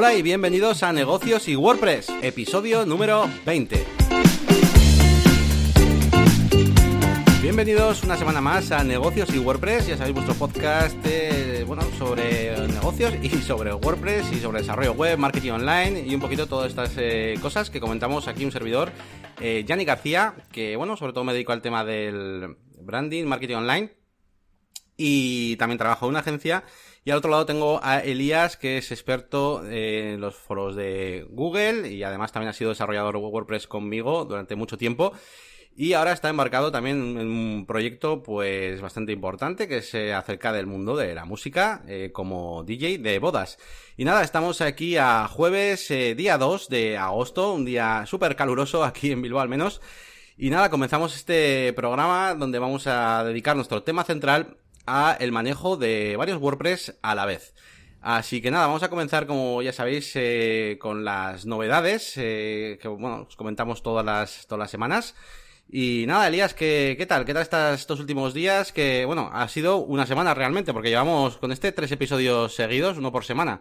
Hola y bienvenidos a Negocios y WordPress, episodio número 20. Bienvenidos una semana más a Negocios y WordPress, ya sabéis vuestro podcast bueno, sobre negocios y sobre WordPress y sobre desarrollo web, marketing online y un poquito todas estas eh, cosas que comentamos aquí un servidor, eh, Yanni García, que bueno, sobre todo me dedico al tema del branding, marketing online y también trabajo en una agencia y al otro lado tengo a Elías, que es experto en los foros de Google y además también ha sido desarrollador de WordPress conmigo durante mucho tiempo. Y ahora está embarcado también en un proyecto pues bastante importante que se acerca del mundo de la música eh, como DJ de bodas. Y nada, estamos aquí a jueves eh, día 2 de agosto, un día súper caluroso aquí en Bilbao al menos. Y nada, comenzamos este programa donde vamos a dedicar nuestro tema central a el manejo de varios WordPress a la vez. Así que nada, vamos a comenzar, como ya sabéis, eh, con las novedades eh, que bueno, os comentamos todas las, todas las semanas. Y nada, Elías, ¿qué, qué tal? ¿Qué tal estos últimos días? Que bueno, ha sido una semana realmente, porque llevamos con este tres episodios seguidos, uno por semana.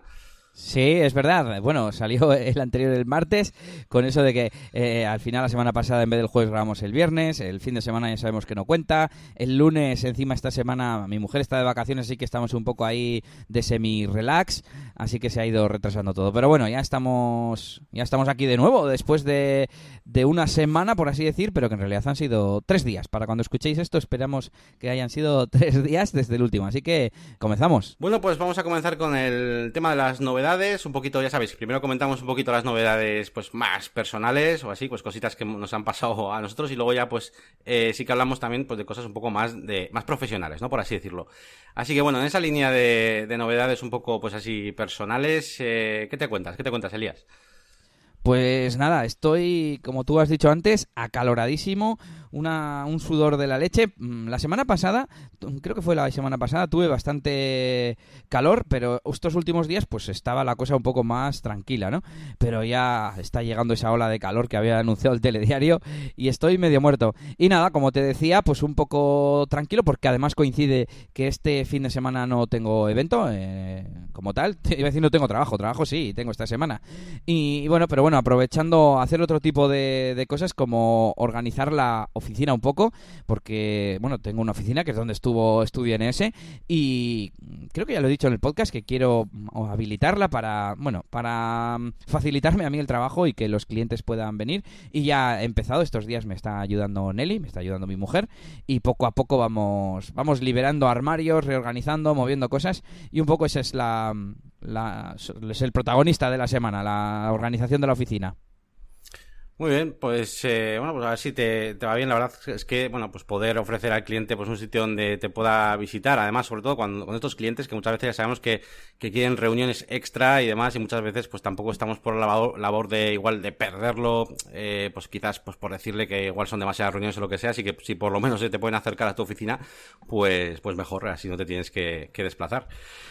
Sí, es verdad. Bueno, salió el anterior el martes con eso de que eh, al final la semana pasada en vez del jueves grabamos el viernes, el fin de semana ya sabemos que no cuenta, el lunes encima esta semana mi mujer está de vacaciones así que estamos un poco ahí de semi-relax, así que se ha ido retrasando todo. Pero bueno, ya estamos, ya estamos aquí de nuevo después de, de una semana, por así decir, pero que en realidad han sido tres días. Para cuando escuchéis esto esperamos que hayan sido tres días desde el último. Así que comenzamos. Bueno, pues vamos a comenzar con el tema de las novedades un poquito, ya sabéis, primero comentamos un poquito las novedades pues más personales o así, pues cositas que nos han pasado a nosotros y luego ya pues eh, sí que hablamos también pues de cosas un poco más de más profesionales, ¿no? Por así decirlo. Así que bueno, en esa línea de, novedades un poco pues así personales, eh, ¿qué te cuentas? ¿Qué te cuentas, Elías? Pues nada, estoy, como tú has dicho antes, acaloradísimo, una, un sudor de la leche. Mm, la semana pasada, creo que fue la semana pasada, tuve bastante calor, pero estos últimos días pues estaba la cosa un poco más tranquila, ¿no? Pero ya está llegando esa ola de calor que había anunciado el telediario y estoy medio muerto. Y nada, como te decía, pues un poco tranquilo porque además coincide que este fin de semana no tengo evento eh, como tal. Iba a decir no tengo trabajo, trabajo sí, tengo esta semana. Y, y bueno, pero bueno, aprovechando hacer otro tipo de, cosas como organizar la oficina un poco, porque, bueno, tengo una oficina que es donde estuvo ese y creo que ya lo he dicho en el podcast que quiero habilitarla para, bueno, para mm, facilitarme a mí el trabajo y que los clientes puedan venir. Y ya he empezado, estos días me está ayudando Nelly, me está ayudando mi mujer y poco a poco vamos, vamos liberando armarios, reorganizando, moviendo cosas y un poco esa es la, es el protagonista de la semana, la organización de la oficina. Muy bien, pues eh, bueno, pues a ver si te, va bien. La verdad es que, bueno, pues poder ofrecer al cliente pues un sitio donde te pueda visitar. Además, sobre todo cuando con estos clientes que muchas veces ya sabemos que, que quieren reuniones extra y demás y muchas veces pues tampoco estamos por la labor, de igual de perderlo, eh, pues quizás pues por decirle que igual son demasiadas reuniones o lo que sea. Así que si por lo menos se te pueden acercar a tu oficina, pues pues mejor, así no te tienes que desplazar.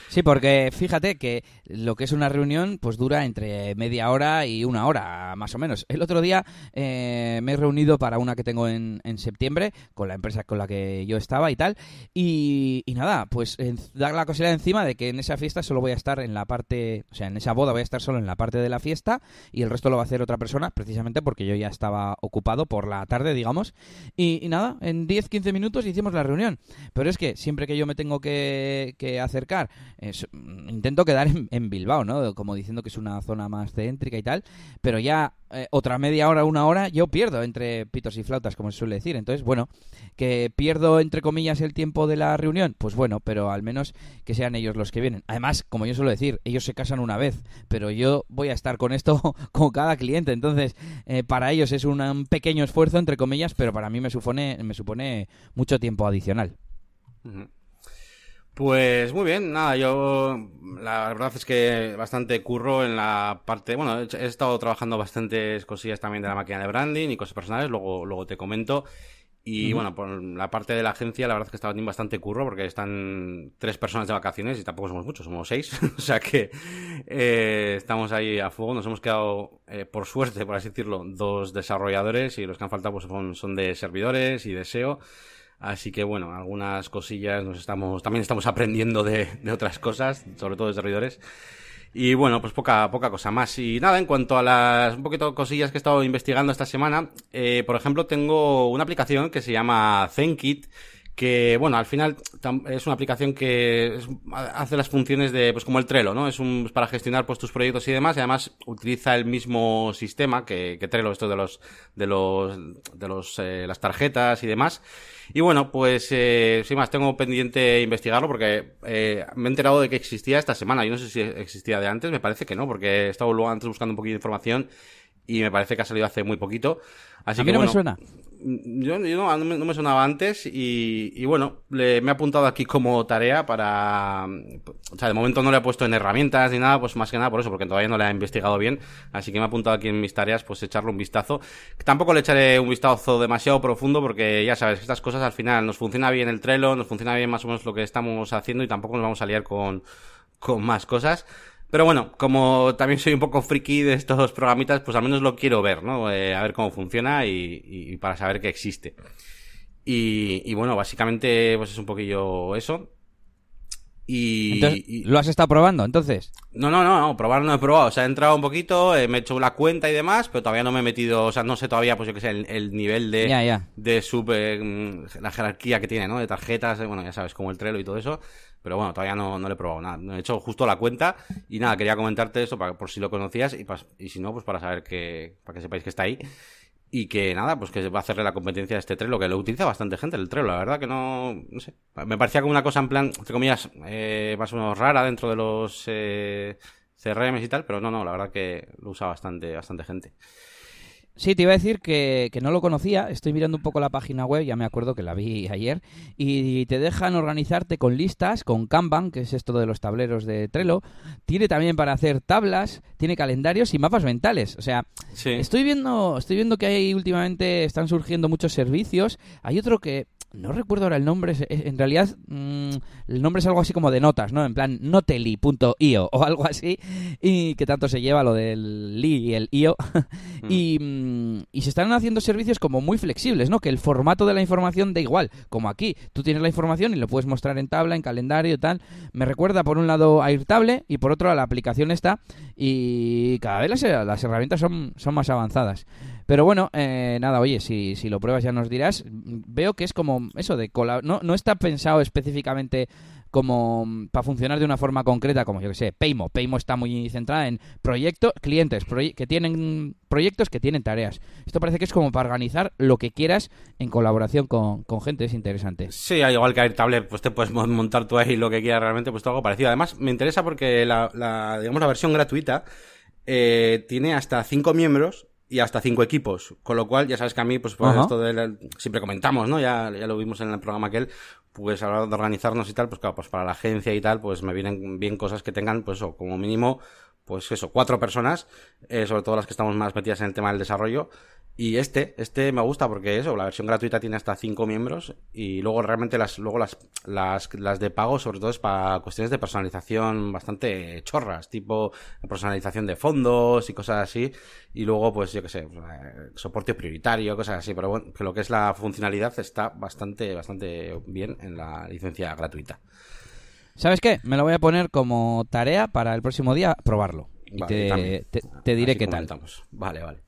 Sí, porque fíjate que lo que es una reunión pues dura entre media hora y una hora, más o menos. El otro día eh, me he reunido para una que tengo en, septiembre con la empresa con la que yo estaba y tal. Y, nada, pues dar la cosilla encima de que en esa fiesta solo voy a estar en la parte, o sea, en esa boda voy a estar solo en la parte de la fiesta y el resto lo va a hacer otra persona, precisamente porque yo ya estaba ocupado por la tarde, digamos. Y, nada, en 10-15 minutos hicimos la reunión. Pero es que siempre que yo me tengo que, acercar, intento quedar en, Bilbao, ¿no? Como diciendo que es una zona más céntrica y tal, pero ya eh, otra media hora, una hora, yo pierdo entre pitos y flautas, como se suele decir. Entonces, bueno, que pierdo entre comillas el tiempo de la reunión, pues bueno, pero al menos que sean ellos los que vienen. Además, como yo suelo decir, ellos se casan una vez, pero yo voy a estar con esto con cada cliente. Entonces, eh, para ellos es un, pequeño esfuerzo, entre comillas, pero para mí me supone, me supone mucho tiempo adicional. Pues muy bien, nada, yo la verdad es que bastante curro en la parte, bueno, he estado trabajando bastantes cosillas también de la máquina de branding y cosas personales, luego, luego te comento. Y bueno, por la parte de la agencia, la verdad es que estaba teniendo bastante curro porque están tres personas de vacaciones y tampoco somos muchos, somos seis. o sea que eh, estamos ahí a fuego. Nos hemos quedado, eh, por suerte, por así decirlo, dos desarrolladores y los que han faltado pues, son, son de servidores y de SEO. Así que bueno, algunas cosillas nos estamos, también estamos aprendiendo de, de otras cosas, sobre todo de servidores. Y bueno, pues poca, poca cosa más. Y nada, en cuanto a las un poquito cosillas que he estado investigando esta semana, eh, por ejemplo, tengo una aplicación que se llama ZenKit, que bueno, al final es una aplicación que hace las funciones de, pues como el Trello, ¿no? Es un, para gestionar pues tus proyectos y demás, y además utiliza el mismo sistema que, que Trello, esto de los, de los, de los, eh, las tarjetas y demás. Y bueno, pues, eh, sin más, tengo pendiente investigarlo porque eh, me he enterado de que existía esta semana. Yo no sé si existía de antes, me parece que no, porque he estado antes buscando un poquito de información y me parece que ha salido hace muy poquito. Así a mí no me suena. Yo, no, me sonaba antes y, bueno, le, me he apuntado aquí como tarea para... O sea, de momento no le he puesto en herramientas ni nada, pues más que nada por eso, porque todavía no le he investigado bien. Así que me he apuntado aquí en mis tareas, pues echarle un vistazo. Tampoco le echaré un vistazo demasiado profundo porque ya sabes, estas cosas al final nos funciona bien el Trello, nos funciona bien más o menos lo que estamos haciendo y tampoco nos vamos a liar con, con más cosas. Pero bueno, como también soy un poco friki de estos programitas, pues al menos lo quiero ver, ¿no? Eh, a ver cómo funciona y, para saber que existe. Y, bueno, básicamente pues es un poquillo eso. Y, ¿Lo has estado probando entonces? No, no, no, no, probar no he probado. O sea, he entrado un poquito, eh, me he hecho la cuenta y demás, pero todavía no me he metido, o sea, no sé todavía, pues yo qué sé, el, nivel de, de sub, eh, la jerarquía que tiene, ¿no? De tarjetas, bueno, ya sabes, como el Trello y todo eso. Pero bueno, todavía no, no le he probado nada. He hecho justo la cuenta y nada, quería comentarte eso para, por si lo conocías y, y si no, pues para saber que, para que sepáis que está ahí. Y que nada, pues que va a hacerle la competencia a este Trello, que lo utiliza bastante gente el Trello, la verdad que no, no sé. Me parecía como una cosa en plan, entre comillas, eh, más o menos rara dentro de los eh, CRMs y tal, pero no, no, la verdad que lo usa bastante, bastante gente. Sí, te iba a decir que, que, no lo conocía. Estoy mirando un poco la página web, ya me acuerdo que la vi ayer. Y te dejan organizarte con listas, con Kanban, que es esto de los tableros de Trello. Tiene también para hacer tablas, tiene calendarios y mapas mentales. O sea, estoy viendo, estoy viendo que hay últimamente están surgiendo muchos servicios. Hay otro que no recuerdo ahora el nombre, en realidad mm, el nombre es algo así como de notas, ¿no? En plan noteli.io o algo así, y que tanto se lleva lo del li y el io. Mm. y, mm, y, se están haciendo servicios como muy flexibles, ¿no? Que el formato de la información da igual, como aquí, tú tienes la información y lo puedes mostrar en tabla, en calendario y tal. Me recuerda por un lado a Airtable y por otro a la aplicación esta, y cada vez las, las herramientas son, son más avanzadas. Pero bueno, eh, nada, oye, si, si lo pruebas ya nos dirás. Veo que es como eso de no, no está pensado específicamente como mm, para funcionar de una forma concreta, como yo que sé, Paymo. Paymo está muy centrada en proyectos, clientes que tienen proyectos que tienen tareas. Esto parece que es como para organizar lo que quieras en colaboración con, gente, es interesante. Sí, igual que Airtable, pues te puedes montar tú ahí lo que quieras realmente, pues todo algo parecido. Además, me interesa porque la, digamos, la versión gratuita eh, tiene hasta cinco miembros y hasta cinco equipos. Con lo cual, ya sabes que a mí, pues, por esto de siempre comentamos, ¿no? Ya, ya lo vimos en el programa aquel, pues a la hora de organizarnos y tal, pues claro, pues para la agencia y tal, pues me vienen bien cosas que tengan, pues eso, como mínimo, pues eso, cuatro personas, eh, sobre todo las que estamos más metidas en el tema del desarrollo, y este, este me gusta porque eso, la versión gratuita tiene hasta 5 miembros y luego realmente las, luego las, las, las de pago sobre todo es para cuestiones de personalización bastante chorras, tipo personalización de fondos y cosas así. Y luego, pues yo que sé, eh, soporte prioritario, cosas así. Pero bueno, que lo que es la funcionalidad está bastante, bastante bien en la licencia gratuita. ¿Sabes qué? Me lo voy a poner como tarea para el próximo día probarlo. Y te, te, diré qué tal. Vale, vale.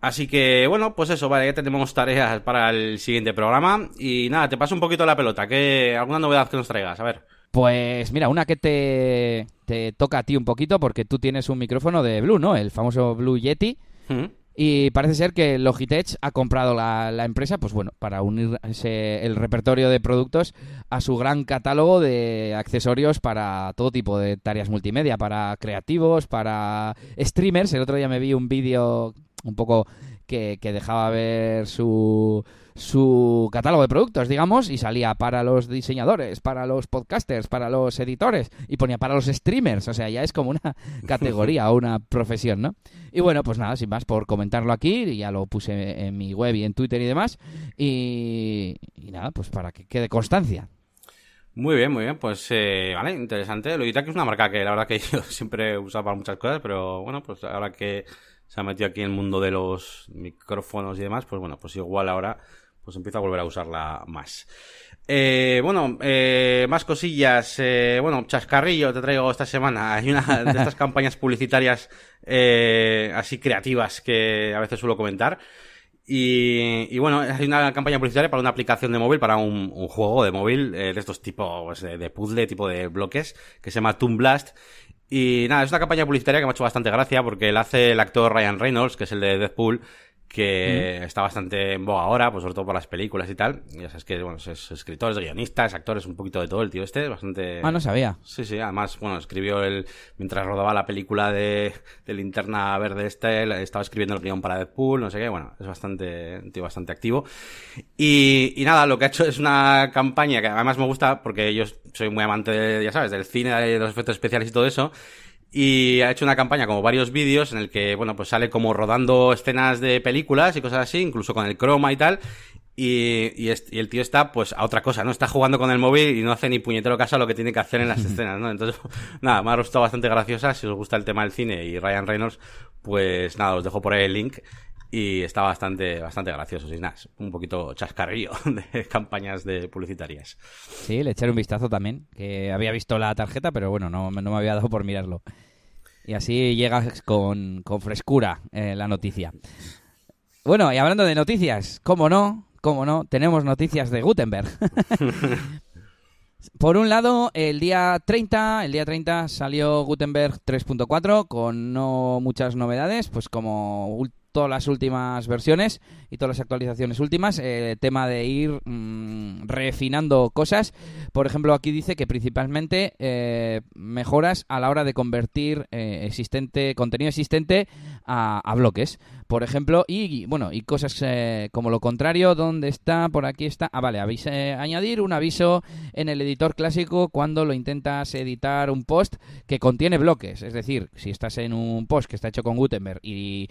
Así que, bueno, pues eso, vale, ya tenemos tareas para el siguiente programa. Y nada, te paso un poquito la pelota. ¿Qué, ¿Alguna novedad que nos traigas? A ver. Pues mira, una que te, te toca a ti un poquito porque tú tienes un micrófono de Blue, ¿no? El famoso Blue Yeti. Mm. Y parece ser que Logitech ha comprado la, la empresa, pues bueno, para unir el repertorio de productos a su gran catálogo de accesorios para todo tipo de tareas multimedia, para creativos, para streamers. El otro día me vi un vídeo un poco que, que dejaba ver su, su catálogo de productos, digamos, y salía para los diseñadores, para los podcasters, para los editores, y ponía para los streamers, o sea, ya es como una categoría o una profesión, ¿no? Y bueno, pues nada, sin más, por comentarlo aquí, ya lo puse en mi web y en Twitter y demás, y, nada, pues para que quede constancia. Muy bien, muy bien, pues eh, vale, interesante. Logitech es una marca que la verdad que yo siempre he usado para muchas cosas, pero bueno, pues ahora que se ha metido aquí en el mundo de los micrófonos y demás, pues bueno, pues igual ahora pues empiezo a volver a usarla más. Eh, bueno, eh, más cosillas. Eh, bueno, chascarrillo te traigo esta semana. Hay una de estas campañas publicitarias eh, así creativas que a veces suelo comentar. Y, y, bueno, hay una campaña publicitaria para una aplicación de móvil, para un, un juego de móvil eh, de estos tipos de, de puzzle, tipo de bloques, que se llama Toon Blast. Y nada, es una campaña publicitaria que me ha hecho bastante gracia porque la hace el actor Ryan Reynolds, que es el de Deadpool, que está bastante en boga ahora, pues sobre todo por las películas y tal. Ya sabes que, bueno, es escritor, es guionista, es actor, es un poquito de todo el tío este, bastante... Ah, no sabía. Sí, sí, además, bueno, escribió el... Mientras rodaba la película de, de Linterna Verde este, estaba escribiendo el guion para Deadpool, no sé qué, bueno, es bastante, un tío bastante activo. Y, y nada, lo que ha hecho es una campaña que además me gusta porque yo soy muy amante, de, ya sabes, del cine, de los efectos especiales y todo eso y ha hecho una campaña como varios vídeos en el que, bueno, pues sale como rodando escenas de películas y cosas así, incluso con el croma y tal. Y, y, y, el tío está, pues, a otra cosa, ¿no? Está jugando con el móvil y no hace ni puñetero caso a lo que tiene que hacer en las escenas, ¿no? Entonces, nada, me ha gustado bastante graciosa. Si os gusta el tema del cine y Ryan Reynolds, pues nada, os dejo por ahí el link. Y está bastante, bastante gracioso, sin nada, un poquito chascarrillo de campañas de publicitarias. Sí, le echaré un vistazo también, que había visto la tarjeta, pero bueno, no, no me había dado por mirarlo. Y así llegas con, con frescura eh, la noticia. Bueno, y hablando de noticias, ¿cómo no? ¿Cómo no? Tenemos noticias de Gutenberg. Por un lado, el día 30, el día 30 salió Gutenberg 3.4 con no muchas novedades, pues como todas las últimas versiones y todas las actualizaciones últimas. Eh, tema de ir mmm, refinando cosas. Por ejemplo, aquí dice que principalmente eh, mejoras a la hora de convertir eh, existente contenido existente a, bloques. Por ejemplo, y, bueno, y cosas como lo contrario, ¿dónde está? Por aquí está. Ah, vale, avise, añadir un aviso en el editor clásico cuando lo intentas editar un post que contiene bloques. Es decir, si estás en un post que está hecho con Gutenberg y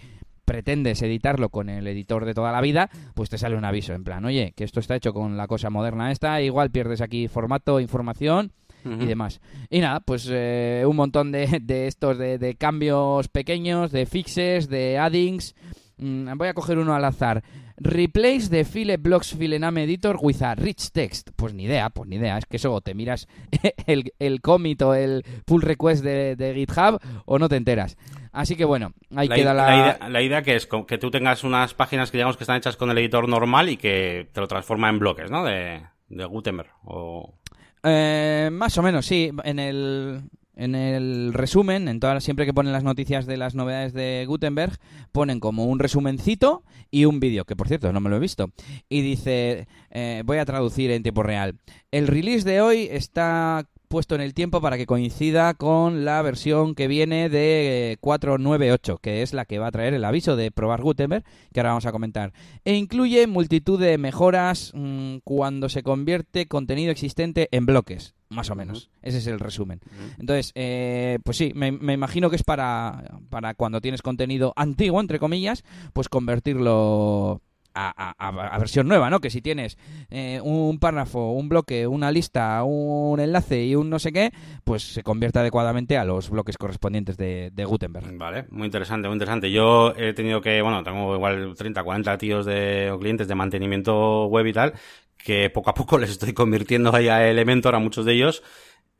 pretendes editarlo con el editor de toda la vida, pues te sale un aviso en plan, oye, que esto está hecho con la cosa moderna esta, igual pierdes aquí formato, información uh -huh. y demás. Y nada, pues eh, un montón de, de estos de, de, cambios pequeños, de fixes, de addings. Mm, voy a coger uno al azar. Replace the file blocks filename editor with a rich text. Pues ni idea, pues ni idea. Es que eso te miras el, el commit o el pull request de, de GitHub o no te enteras. Así que bueno, ahí la, queda la... La idea, la idea, que es que tú tengas unas páginas que digamos que están hechas con el editor normal y que te lo transforma en bloques, ¿no? De, de Gutenberg. O... Eh, más o menos, sí. En el, en el resumen, en todas siempre que ponen las noticias de las novedades de Gutenberg, ponen como un resumencito y un vídeo, que por cierto no me lo he visto. Y dice, eh, voy a traducir en tiempo real. El release de hoy está puesto en el tiempo para que coincida con la versión que viene de 498, que es la que va a traer el aviso de probar Gutenberg, que ahora vamos a comentar. E incluye multitud de mejoras mmm, cuando se convierte contenido existente en bloques, más o menos. Uh -huh. Ese es el resumen. Uh -huh. Entonces, eh, pues sí, me, me, imagino que es para, para cuando tienes contenido antiguo, entre comillas, pues convertirlo a, a, versión nueva, ¿no? Que si tienes eh, un párrafo, un bloque, una lista, un enlace y un no sé qué, pues se convierte adecuadamente a los bloques correspondientes de, de, Gutenberg. Vale, muy interesante, muy interesante. Yo he tenido que, bueno, tengo igual 30, 40 tíos de o clientes de mantenimiento web y tal, que poco a poco les estoy convirtiendo ahí a Elementor a muchos de ellos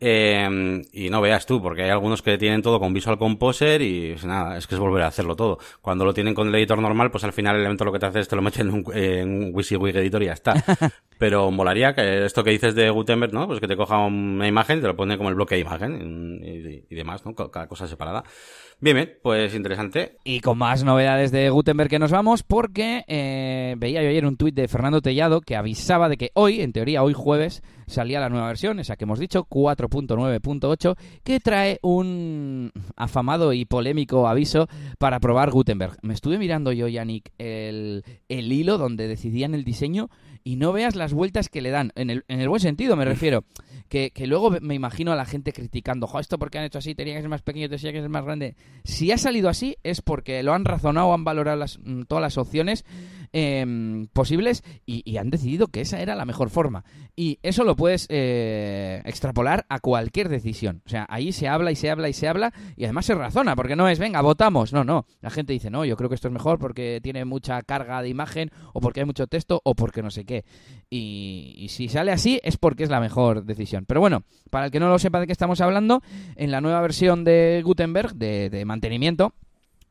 eh, y no veas tú, porque hay algunos que tienen todo con Visual Composer y pues nada, es que es volver a hacerlo todo. Cuando lo tienen con el editor normal, pues al final el elemento lo que te hace es te lo mete en un, en un WYSIWYG editor y ya está. Pero molaría que esto que dices de Gutenberg, ¿no? Pues que te coja una imagen y te lo pone como el bloque de imagen y, y demás, ¿no? Cada cosa separada. Bien, bien, pues interesante. Y con más novedades de Gutenberg que nos vamos, porque eh, veía yo ayer un tuit de Fernando Tellado que avisaba de que hoy, en teoría hoy jueves, salía la nueva versión, esa que hemos dicho, 4.9.8, que trae un afamado y polémico aviso para probar Gutenberg. Me estuve mirando yo, Yannick, el, el hilo donde decidían el diseño y no veas las vueltas que le dan, en el, en el buen sentido me refiero, que, que luego me imagino a la gente criticando, jo, esto porque han hecho así, tenía que ser más pequeño, tenía que ser más grande. Si ha salido así es porque lo han razonado, han valorado las, todas las opciones eh, posibles y, y, han decidido que esa era la mejor forma. Y eso lo puedes eh, extrapolar a cualquier decisión. O sea, ahí se habla y se habla y se habla y además se razona, porque no es, venga, votamos. No, no. La gente dice, no, yo creo que esto es mejor porque tiene mucha carga de imagen o porque hay mucho texto o porque no sé qué. Y, si sale así es porque es la mejor decisión. Pero bueno, para el que no lo sepa de qué estamos hablando, en la nueva versión de Gutenberg, de mantenimiento,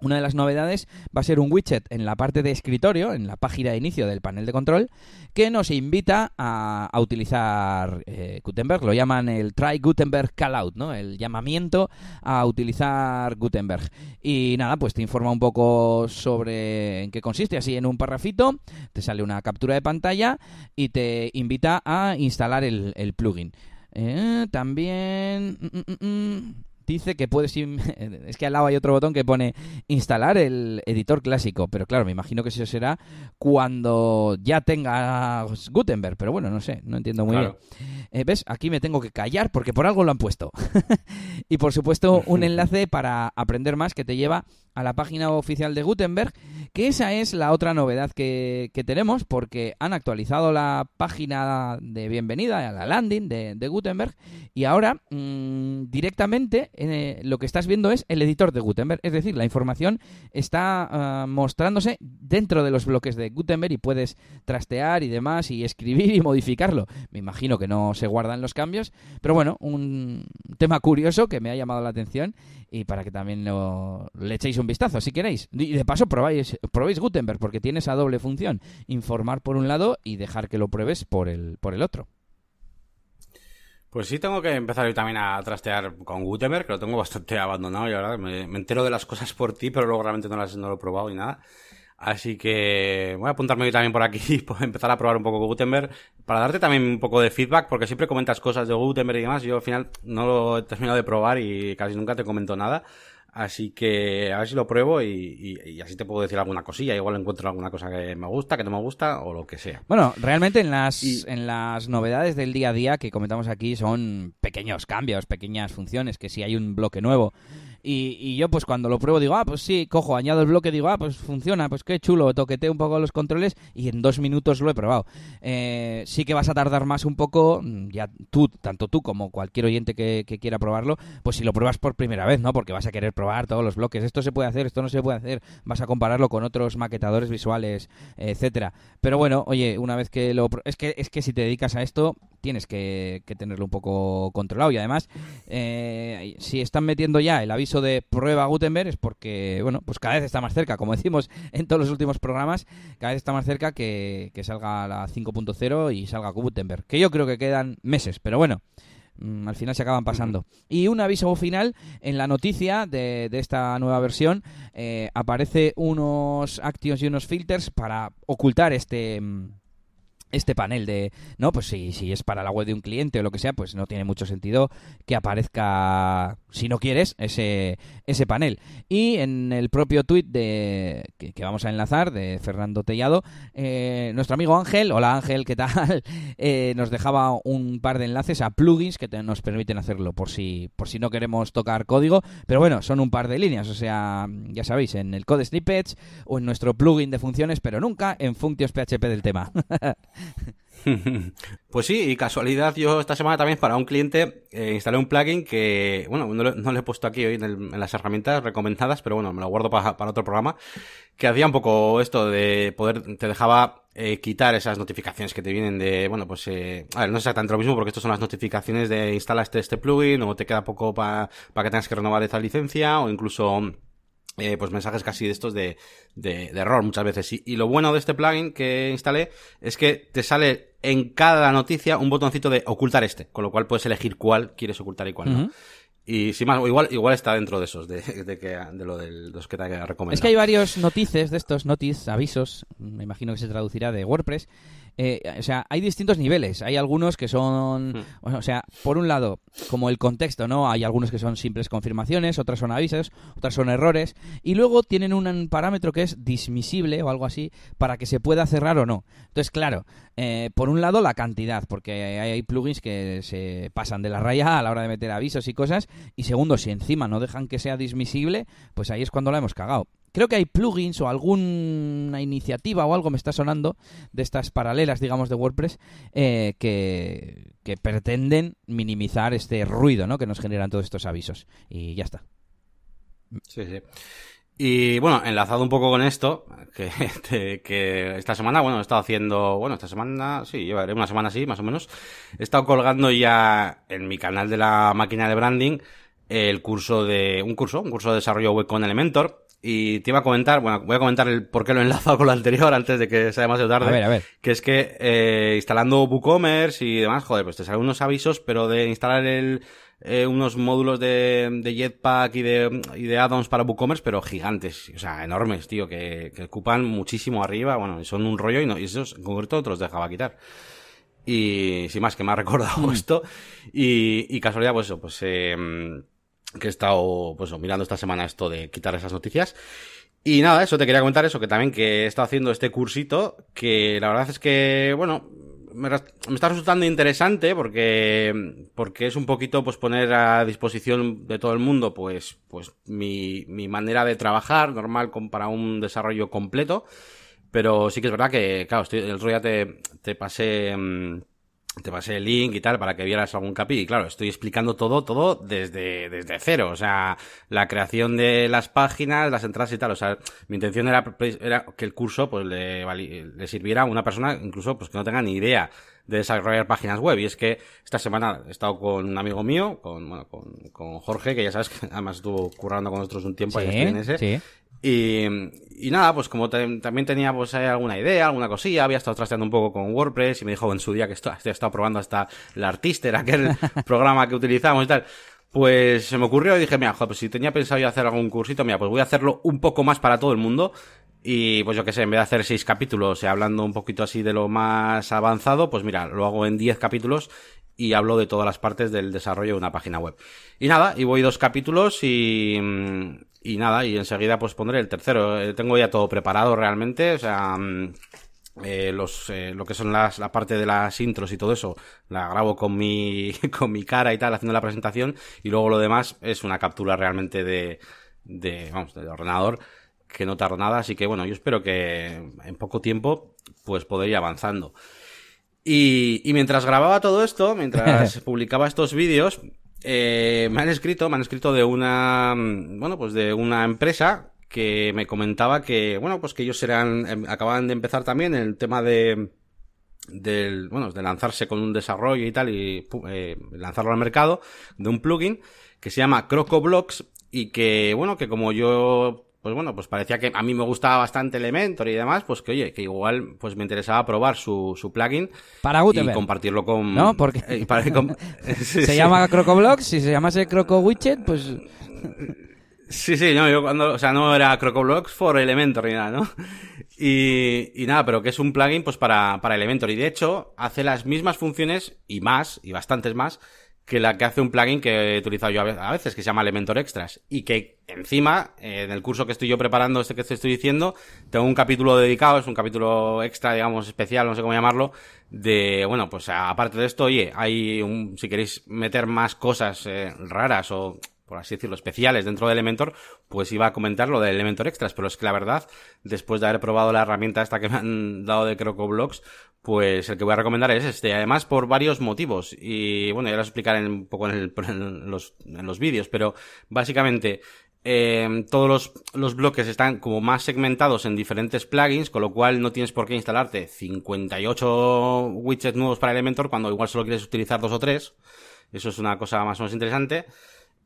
una de las novedades va a ser un widget en la parte de escritorio, en la página de inicio del panel de control, que nos invita a, utilizar eh, Gutenberg. Lo llaman el Try Gutenberg Callout, ¿no? El llamamiento a utilizar Gutenberg. Y nada, pues te informa un poco sobre en qué consiste. Así en un parrafito te sale una captura de pantalla y te invita a instalar el, plugin. Eh, también... Mm, mm, mm, dice que puedes... Es que al lado hay otro botón que pone instalar el editor clásico, pero claro, me imagino que eso será cuando ya tengas Gutenberg, pero bueno, no sé, no entiendo muy bien. Eh, ¿Ves? Aquí me tengo que callar porque por algo lo han puesto. y por supuesto un enlace para aprender más que te lleva a la página oficial de Gutenberg, que esa es la otra novedad que, tenemos, porque han actualizado la página de bienvenida, a la landing de, Gutenberg, y ahora mm, directamente eh, lo que estás viendo es el editor de Gutenberg, es decir, la información está ah, mostrándose dentro de los bloques de Gutenberg y puedes trastear y demás y escribir y modificarlo. Me imagino que no se guardan los cambios, pero bueno, un tema curioso que me ha llamado la atención y para que también lo, le echéis un vistazo si queréis. Y de paso probáis, probéis Gutenberg porque tiene esa doble función, informar por un lado y dejar que lo pruebes por el, por el otro. Pues sí, tengo que empezar yo también a trastear con Gutenberg, que lo tengo bastante abandonado, y ahora me, me, entero de las cosas por ti, pero luego realmente no, las, no lo he probado y nada. Así que voy a apuntarme yo también por aquí y empezar a probar un poco Gutenberg para darte también un poco de feedback, porque siempre comentas cosas de Gutenberg y demás. Yo al final no lo he terminado de probar y casi nunca te comento nada. Así que a ver si lo pruebo y, así te puedo decir alguna cosilla. Igual encuentro alguna cosa que me gusta, que no me gusta o lo que sea. Bueno, realmente en las, en las novedades del día a día que comentamos aquí son pequeños cambios, pequeñas funciones, que si hay un bloque nuevo y, yo, pues cuando lo pruebo, digo, ah, pues sí, cojo, añado el bloque, digo, ah, pues funciona, pues qué chulo, toqueteo un poco los controles y en dos minutos lo he probado. Eh, sí que vas a tardar más un poco, mm, ya tú, tanto tú como cualquier oyente que, quiera probarlo, pues si lo pruebas por primera vez, ¿no? Porque vas a querer probar todos los bloques. Esto se puede hacer, esto no se puede hacer. Vas a compararlo con otros maquetadores visuales, etcétera. Pero bueno, oye, una vez que lo. Es que, es que si te dedicas a esto, tienes que, tenerlo un poco controlado. Y además, eh, si están metiendo ya el aviso de prueba Gutenberg, es porque, bueno, pues cada vez está más cerca, como decimos en todos los últimos programas, cada vez está más cerca que, salga la 5.0 y salga Gutenberg. Que yo creo que quedan meses, pero bueno. Mm, al final se acaban pasando. Y un aviso final, en la noticia de, de esta nueva versión eh, aparece unos actions y unos filters para ocultar este mm, este panel de, no, pues si, si es para la web de un cliente o lo que sea, pues no tiene mucho sentido que aparezca, si no quieres, ese, ese panel. Y en el propio tweet de, que, vamos a enlazar, de Fernando Tellado, eh, nuestro amigo Ángel, hola Ángel, ¿qué tal? Eh, nos dejaba un par de enlaces a plugins que nos permiten hacerlo por si, por si no queremos tocar código, pero bueno, son un par de líneas, o sea, ya sabéis, en el code snippets o en nuestro plugin de funciones, pero nunca en functions PHP del tema. Pues sí, y casualidad, yo esta semana también para un cliente eh, instalé un plugin que, bueno, no, lo he puesto aquí hoy en, las herramientas recomendadas, pero bueno, me lo guardo para, otro programa, que hacía un poco esto de poder, te dejaba eh, quitar esas notificaciones que te vienen de, bueno, pues, eh, a ver, no es exactamente lo mismo porque estas son las notificaciones de instala este, plugin o te queda poco para que tengas que renovar esta licencia o incluso eh, pues mensajes casi de estos de, de, error muchas veces. Y, lo bueno de este plugin que instalé es que te sale en cada noticia un botoncito de ocultar este, con lo cual puedes elegir cuál quieres ocultar y cuál no. Y si más, igual, igual está dentro de esos, de, de, que, de lo de los que te recomendado. Es que hay varios notices de estos, notice, avisos, me imagino que se traducirá de WordPress, eh, o sea, hay distintos niveles. Hay algunos que son, hmm. o sea, por un lado, como el contexto, ¿no? Hay algunos que son simples confirmaciones, otras son avisos, otras son errores, y luego tienen un parámetro que es dismisible o algo así para que se pueda cerrar o no. Entonces, claro, eh, por un lado la cantidad, porque hay plugins que se pasan de la raya a la hora de meter avisos y cosas, y segundo, si encima no dejan que sea dismisible, pues ahí es cuando la hemos cagado. Creo que hay plugins o alguna iniciativa o algo me está sonando de estas paralelas, digamos, de WordPress eh, que, pretenden minimizar este ruido ¿no? que nos generan todos estos avisos. Y ya está. Sí, sí. Y bueno, enlazado un poco con esto, que, que esta semana, bueno, he estado haciendo, bueno, esta semana, sí, llevaré una semana así, más o menos. He estado colgando ya en mi canal de la máquina de branding el curso de, un curso, un curso de desarrollo web con Elementor. Y te iba a comentar, bueno, voy a comentar el por qué lo he enlazado con lo anterior antes de que sea demasiado tarde. A ver, a ver. Que es que eh, instalando WooCommerce y demás, joder, pues te salen unos avisos, pero de instalar el, eh, unos módulos de, de Jetpack y de, y de add-ons para WooCommerce, pero gigantes, o sea, enormes, tío, que, que ocupan muchísimo arriba, bueno, y son un rollo y, no, y esos en concreto te los dejaba quitar. Y sin más, que me ha recordado esto. Y, y casualidad, pues eso, pues eh, que he estado pues, mirando esta semana esto de quitar esas noticias. Y nada, eso te quería comentar eso, que también que he estado haciendo este cursito, que la verdad es que, bueno, me, está resultando interesante porque, porque es un poquito pues poner a disposición de todo el mundo pues, pues mi, mi manera de trabajar normal para un desarrollo completo. Pero sí que es verdad que, claro, estoy, el otro día te, te pasé, mmm, te pasé el link y tal para que vieras algún capi y claro, estoy explicando todo, todo desde, desde cero, o sea, la creación de las páginas, las entradas y tal, o sea, mi intención era, era que el curso pues le, le sirviera a una persona incluso pues que no tenga ni idea de desarrollar páginas web y es que esta semana he estado con un amigo mío, con, bueno, con, con Jorge, que ya sabes que además estuvo currando con nosotros un tiempo sí, ahí en ese. Sí. Y, y nada, pues como te, también tenía pues alguna idea, alguna cosilla, había estado trasteando un poco con WordPress y me dijo en su día que esto, he estado probando hasta el Artister, aquel programa que utilizamos y tal. Pues se me ocurrió y dije, mira, joder, pues si tenía pensado yo hacer algún cursito, mira, pues voy a hacerlo un poco más para todo el mundo. Y pues yo qué sé, en vez de hacer seis capítulos, hablando un poquito así de lo más avanzado, pues mira, lo hago en diez capítulos y hablo de todas las partes del desarrollo de una página web. Y nada, y voy dos capítulos y, y nada, y enseguida pues pondré el tercero. Eh, tengo ya todo preparado realmente, o sea, eh, los, eh, lo que son las, la parte de las intros y todo eso, la grabo con mi, con mi cara y tal, haciendo la presentación, y luego lo demás es una captura realmente de, de, vamos, del ordenador, que no tarda nada, así que bueno, yo espero que en poco tiempo, pues poder ir avanzando. Y, y mientras grababa todo esto, mientras publicaba estos vídeos, eh, me han escrito, me han escrito de una, bueno, pues de una empresa que me comentaba que, bueno, pues que ellos eran, acaban de empezar también el tema de, del, bueno, de lanzarse con un desarrollo y tal y eh, lanzarlo al mercado de un plugin que se llama CrocoBlocks y que, bueno, que como yo pues bueno, pues parecía que a mí me gustaba bastante Elementor y demás, pues que oye, que igual pues me interesaba probar su, su plugin para Gutenberg. y compartirlo con... ¿No? Porque eh, para se sí, llama. CrocoBlocks, si se llamase CrocoWidget, pues... Sí, sí, no, yo cuando, o sea, no era CrocoBlocks for Elementor ni nada, ¿no? Y, y nada, pero que es un plugin pues para, para Elementor y de hecho hace las mismas funciones y más, y bastantes más, que la que hace un plugin que he utilizado yo a veces, que se llama Elementor Extras. Y que encima, eh, en el curso que estoy yo preparando, este que te estoy diciendo, tengo un capítulo dedicado, es un capítulo extra, digamos, especial, no sé cómo llamarlo, de, bueno, pues aparte de esto, oye, hay un, si queréis meter más cosas eh, raras o por así decirlo, especiales dentro de Elementor, pues iba a comentar lo de Elementor Extras, pero es que la verdad, después de haber probado la herramienta esta que me han dado de CrocoBlocks, pues el que voy a recomendar es este, además por varios motivos, y bueno, ya lo explicaré un poco en, el, en los, en los vídeos, pero básicamente, eh, todos los, los, bloques están como más segmentados en diferentes plugins, con lo cual no tienes por qué instalarte 58 widgets nuevos para Elementor cuando igual solo quieres utilizar dos o tres. Eso es una cosa más o menos interesante.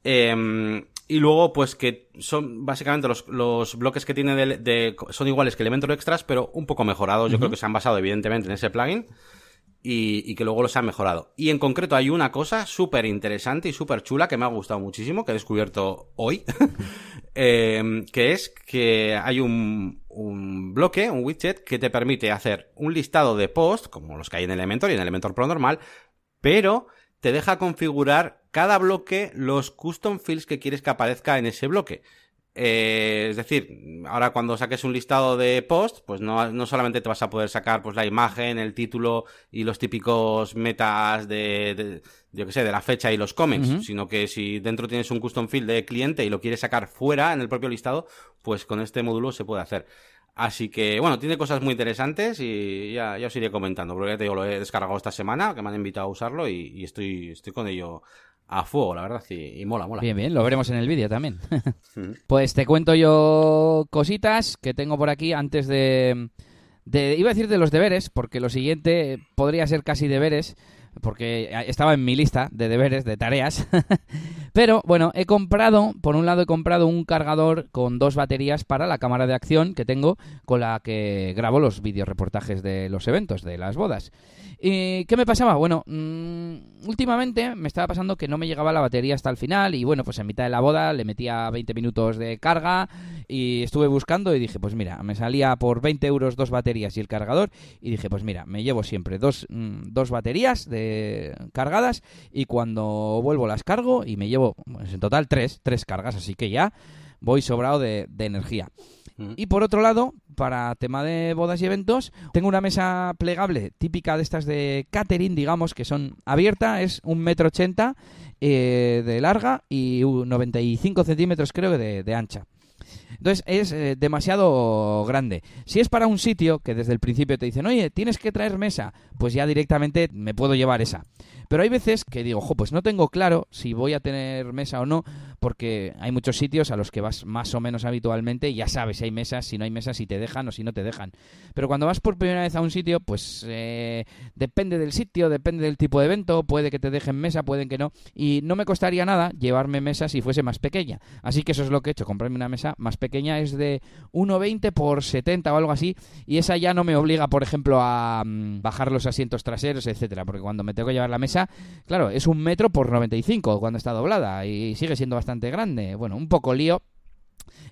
Eh, y luego, pues que son básicamente los, los bloques que tiene de, de, son iguales que Elementor Extras, pero un poco mejorados. Yo uh -huh. creo que se han basado evidentemente en ese plugin y, y que luego los han mejorado. Y en concreto hay una cosa súper interesante y súper chula que me ha gustado muchísimo, que he descubierto hoy, eh, que es que hay un, un bloque, un widget, que te permite hacer un listado de posts, como los que hay en Elementor y en Elementor Pro normal, pero te deja configurar cada bloque los custom fields que quieres que aparezca en ese bloque. Eh, es decir, ahora cuando saques un listado de posts, pues no, no, solamente te vas a poder sacar pues la imagen, el título y los típicos metas de, de yo que sé, de la fecha y los comments, sino que si dentro tienes un custom field de cliente y lo quieres sacar fuera en el propio listado, pues con este módulo se puede hacer. Así que, bueno, tiene cosas muy interesantes y ya, ya os iré comentando, porque ya te digo, lo he descargado esta semana, que me han invitado a usarlo y, y estoy, estoy con ello a fuego, la verdad, y, y, mola, mola. Bien, bien, lo veremos en el vídeo también. pues te cuento yo cositas que tengo por aquí antes de, de... Iba a decir de los deberes, porque lo siguiente podría ser casi deberes, porque estaba en mi lista de deberes, de tareas. Pero bueno, he comprado, por un lado he comprado un cargador con dos baterías para la cámara de acción que tengo con la que grabo los videoreportajes de los eventos, de las bodas. ¿Y qué me pasaba? Bueno, mmm, últimamente me estaba pasando que no me llegaba la batería hasta el final y bueno, pues en mitad de la boda le metía 20 minutos de carga y estuve buscando y dije, pues mira, me salía por 20 euros dos baterías y el cargador y dije, pues mira, me llevo siempre dos, mmm, dos baterías cargadas y cuando vuelvo las cargo y me llevo, pues en total tres, tres cargas, así que ya voy sobrado de, de energía. Y por otro lado, para tema de bodas y eventos, tengo una mesa plegable típica de estas de catering, digamos, que son abierta, es un metro ochenta eh, de larga y 95 centímetros creo de, de ancha. Entonces es eh, demasiado grande. Si es para un sitio que desde el principio te dicen, oye, tienes que traer mesa, pues ya directamente me puedo llevar esa. Pero hay veces que digo, ojo, pues no tengo claro si voy a tener mesa o no, porque hay muchos sitios a los que vas más o menos habitualmente y ya sabes si hay mesas, si no hay mesas, si te dejan o si no te dejan. Pero cuando vas por primera vez a un sitio, pues eh, depende del sitio, depende del tipo de evento, puede que te dejen mesa, pueden que no. Y no me costaría nada llevarme mesa si fuese más pequeña. Así que eso es lo que he hecho, comprarme una mesa más pequeña, es de 1,20 por 70 o algo así, y esa ya no me obliga, por ejemplo, a mm, bajar los asientos traseros, etcétera, porque cuando me tengo que llevar la mesa claro, es un metro por 95 cuando está doblada y sigue siendo bastante grande. Bueno, un poco lío.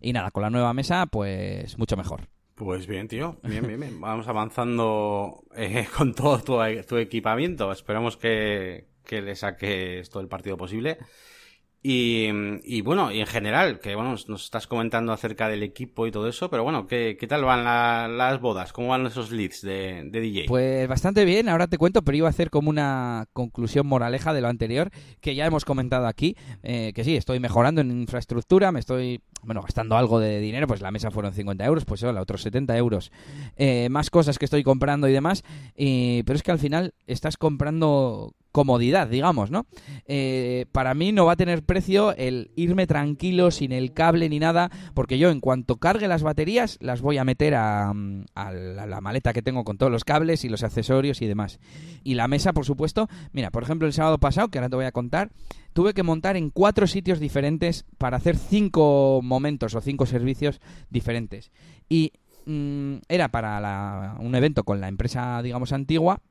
Y nada, con la nueva mesa, pues mucho mejor. Pues bien, tío. Bien, bien, bien. Vamos avanzando eh, con todo tu, tu, equipamiento. Esperamos que, que le saques todo el partido posible. Y, bueno, y en general, que bueno, nos estás comentando acerca del equipo y todo eso, pero bueno, ¿qué, qué tal van la, las bodas? ¿Cómo van esos leads de, DJ? Pues bastante bien, ahora te cuento, pero iba a hacer como una conclusión moraleja de lo anterior, que ya hemos comentado aquí, eh, que sí, estoy mejorando en infraestructura, me estoy, bueno, gastando algo de dinero, pues la mesa fueron 50 euros, pues hola, otros 70 euros, eh, más cosas que estoy comprando y demás, y, pero es que al final estás comprando comodidad, digamos, ¿no? Eh, para mí no va a tener precio el irme tranquilo, sin el cable ni nada, porque yo en cuanto cargue las baterías las voy a meter a, a, la, maleta que tengo con todos los cables y los accesorios y demás. Y la mesa, por supuesto, mira, por ejemplo, el sábado pasado, que ahora te voy a contar, tuve que montar en cuatro sitios diferentes para hacer cinco momentos o cinco servicios diferentes. Y mmm, era para la, un evento con la empresa, digamos, antigua,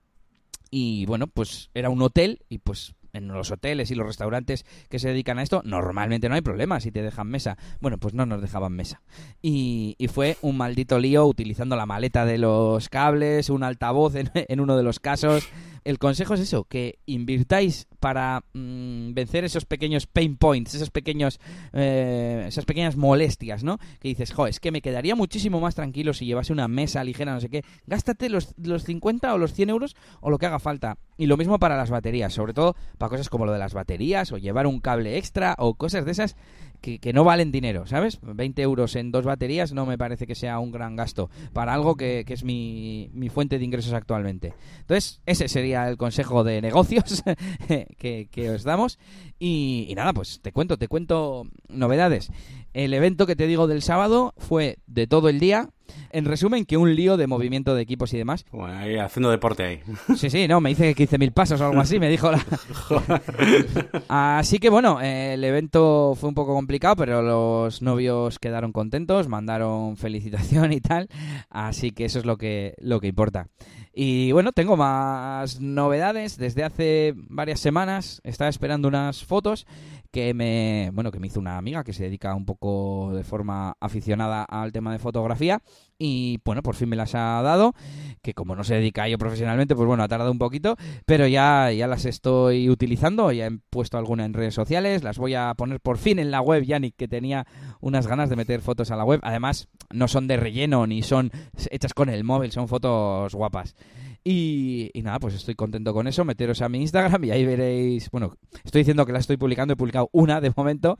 y bueno, pues era un hotel y pues en los hoteles y los restaurantes que se dedican a esto, normalmente no hay problema si te dejan mesa. Bueno, pues no nos dejaban mesa. Y, y fue un maldito lío utilizando la maleta de los cables, un altavoz en, en uno de los casos. El consejo es eso, que invirtáis para mmm, vencer esos pequeños pain points, esos pequeños, eh, esas pequeñas molestias, ¿no? Que dices, jo, es que me quedaría muchísimo más tranquilo si llevase una mesa ligera, no sé qué. Gástate los, los 50 o los 100 euros o lo que haga falta. Y lo mismo para las baterías, sobre todo para cosas como lo de las baterías o llevar un cable extra o cosas de esas que, no valen dinero, ¿sabes? 20 euros en dos baterías no me parece que sea un gran gasto para algo que, es mi, mi, fuente de ingresos actualmente. Entonces, ese sería el consejo de negocios que, que, os damos. Y, nada, pues te cuento, te cuento novedades. El evento que te digo del sábado fue de todo el día. En resumen, que un lío de movimiento de equipos y demás. Bueno, ahí haciendo deporte ahí. Sí, sí, no, me hice 15.000 pasos o algo así, me dijo la... así que bueno, eh, el evento fue un poco complicado, pero los novios quedaron contentos, mandaron felicitación y tal, así que eso es lo que, lo que importa. Y bueno, tengo más novedades. Desde hace varias semanas estaba esperando unas fotos que me, bueno, que me hizo una amiga que se dedica un poco de forma aficionada al tema de fotografía y bueno, por fin me las ha dado, que como no se dedica a ello profesionalmente, pues bueno, ha tardado un poquito, pero ya, ya las estoy utilizando, ya he puesto alguna en redes sociales, las voy a poner por fin en la web, Yannick, que tenía unas ganas de meter fotos a la web, además no son de relleno ni son hechas con el móvil, son fotos guapas. Y, nada, pues estoy contento con eso. Meteros a mi Instagram y ahí veréis. Bueno, estoy diciendo que la estoy publicando, he publicado una de momento,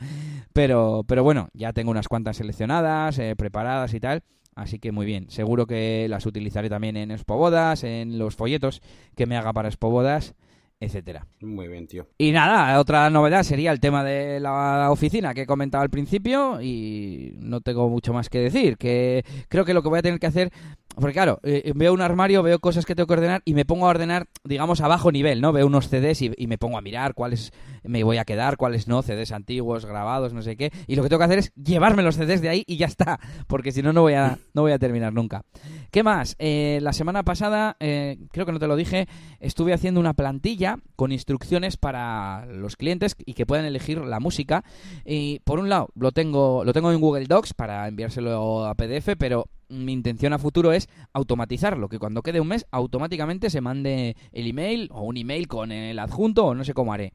pero, pero bueno, ya tengo unas cuantas seleccionadas, eh, preparadas y tal. Así que muy bien, seguro que las utilizaré también en Expobodas, en los folletos que me haga para Expobodas, etcétera. Muy bien, tío. Y nada, otra novedad sería el tema de la oficina que he comentado al principio y no tengo mucho más que decir, que creo que lo que voy a tener que hacer porque claro, eh, veo un armario, veo cosas que tengo que ordenar y me pongo a ordenar, digamos, a bajo nivel, ¿no? Veo unos CDs y, me pongo a mirar cuáles me voy a quedar, cuáles no, CDs antiguos, grabados, no sé qué. Y lo que tengo que hacer es llevarme los CDs de ahí y ya está, porque si no, no voy a, no voy a terminar nunca. ¿Qué más? Eh, la semana pasada, eh, creo que no te lo dije, estuve haciendo una plantilla con instrucciones para los clientes y que puedan elegir la música. Y por un lado, lo tengo, lo tengo en Google Docs para enviárselo a PDF, pero mi intención a futuro es automatizarlo, que cuando quede un mes automáticamente se mande el email o un email con el adjunto o no sé cómo haré.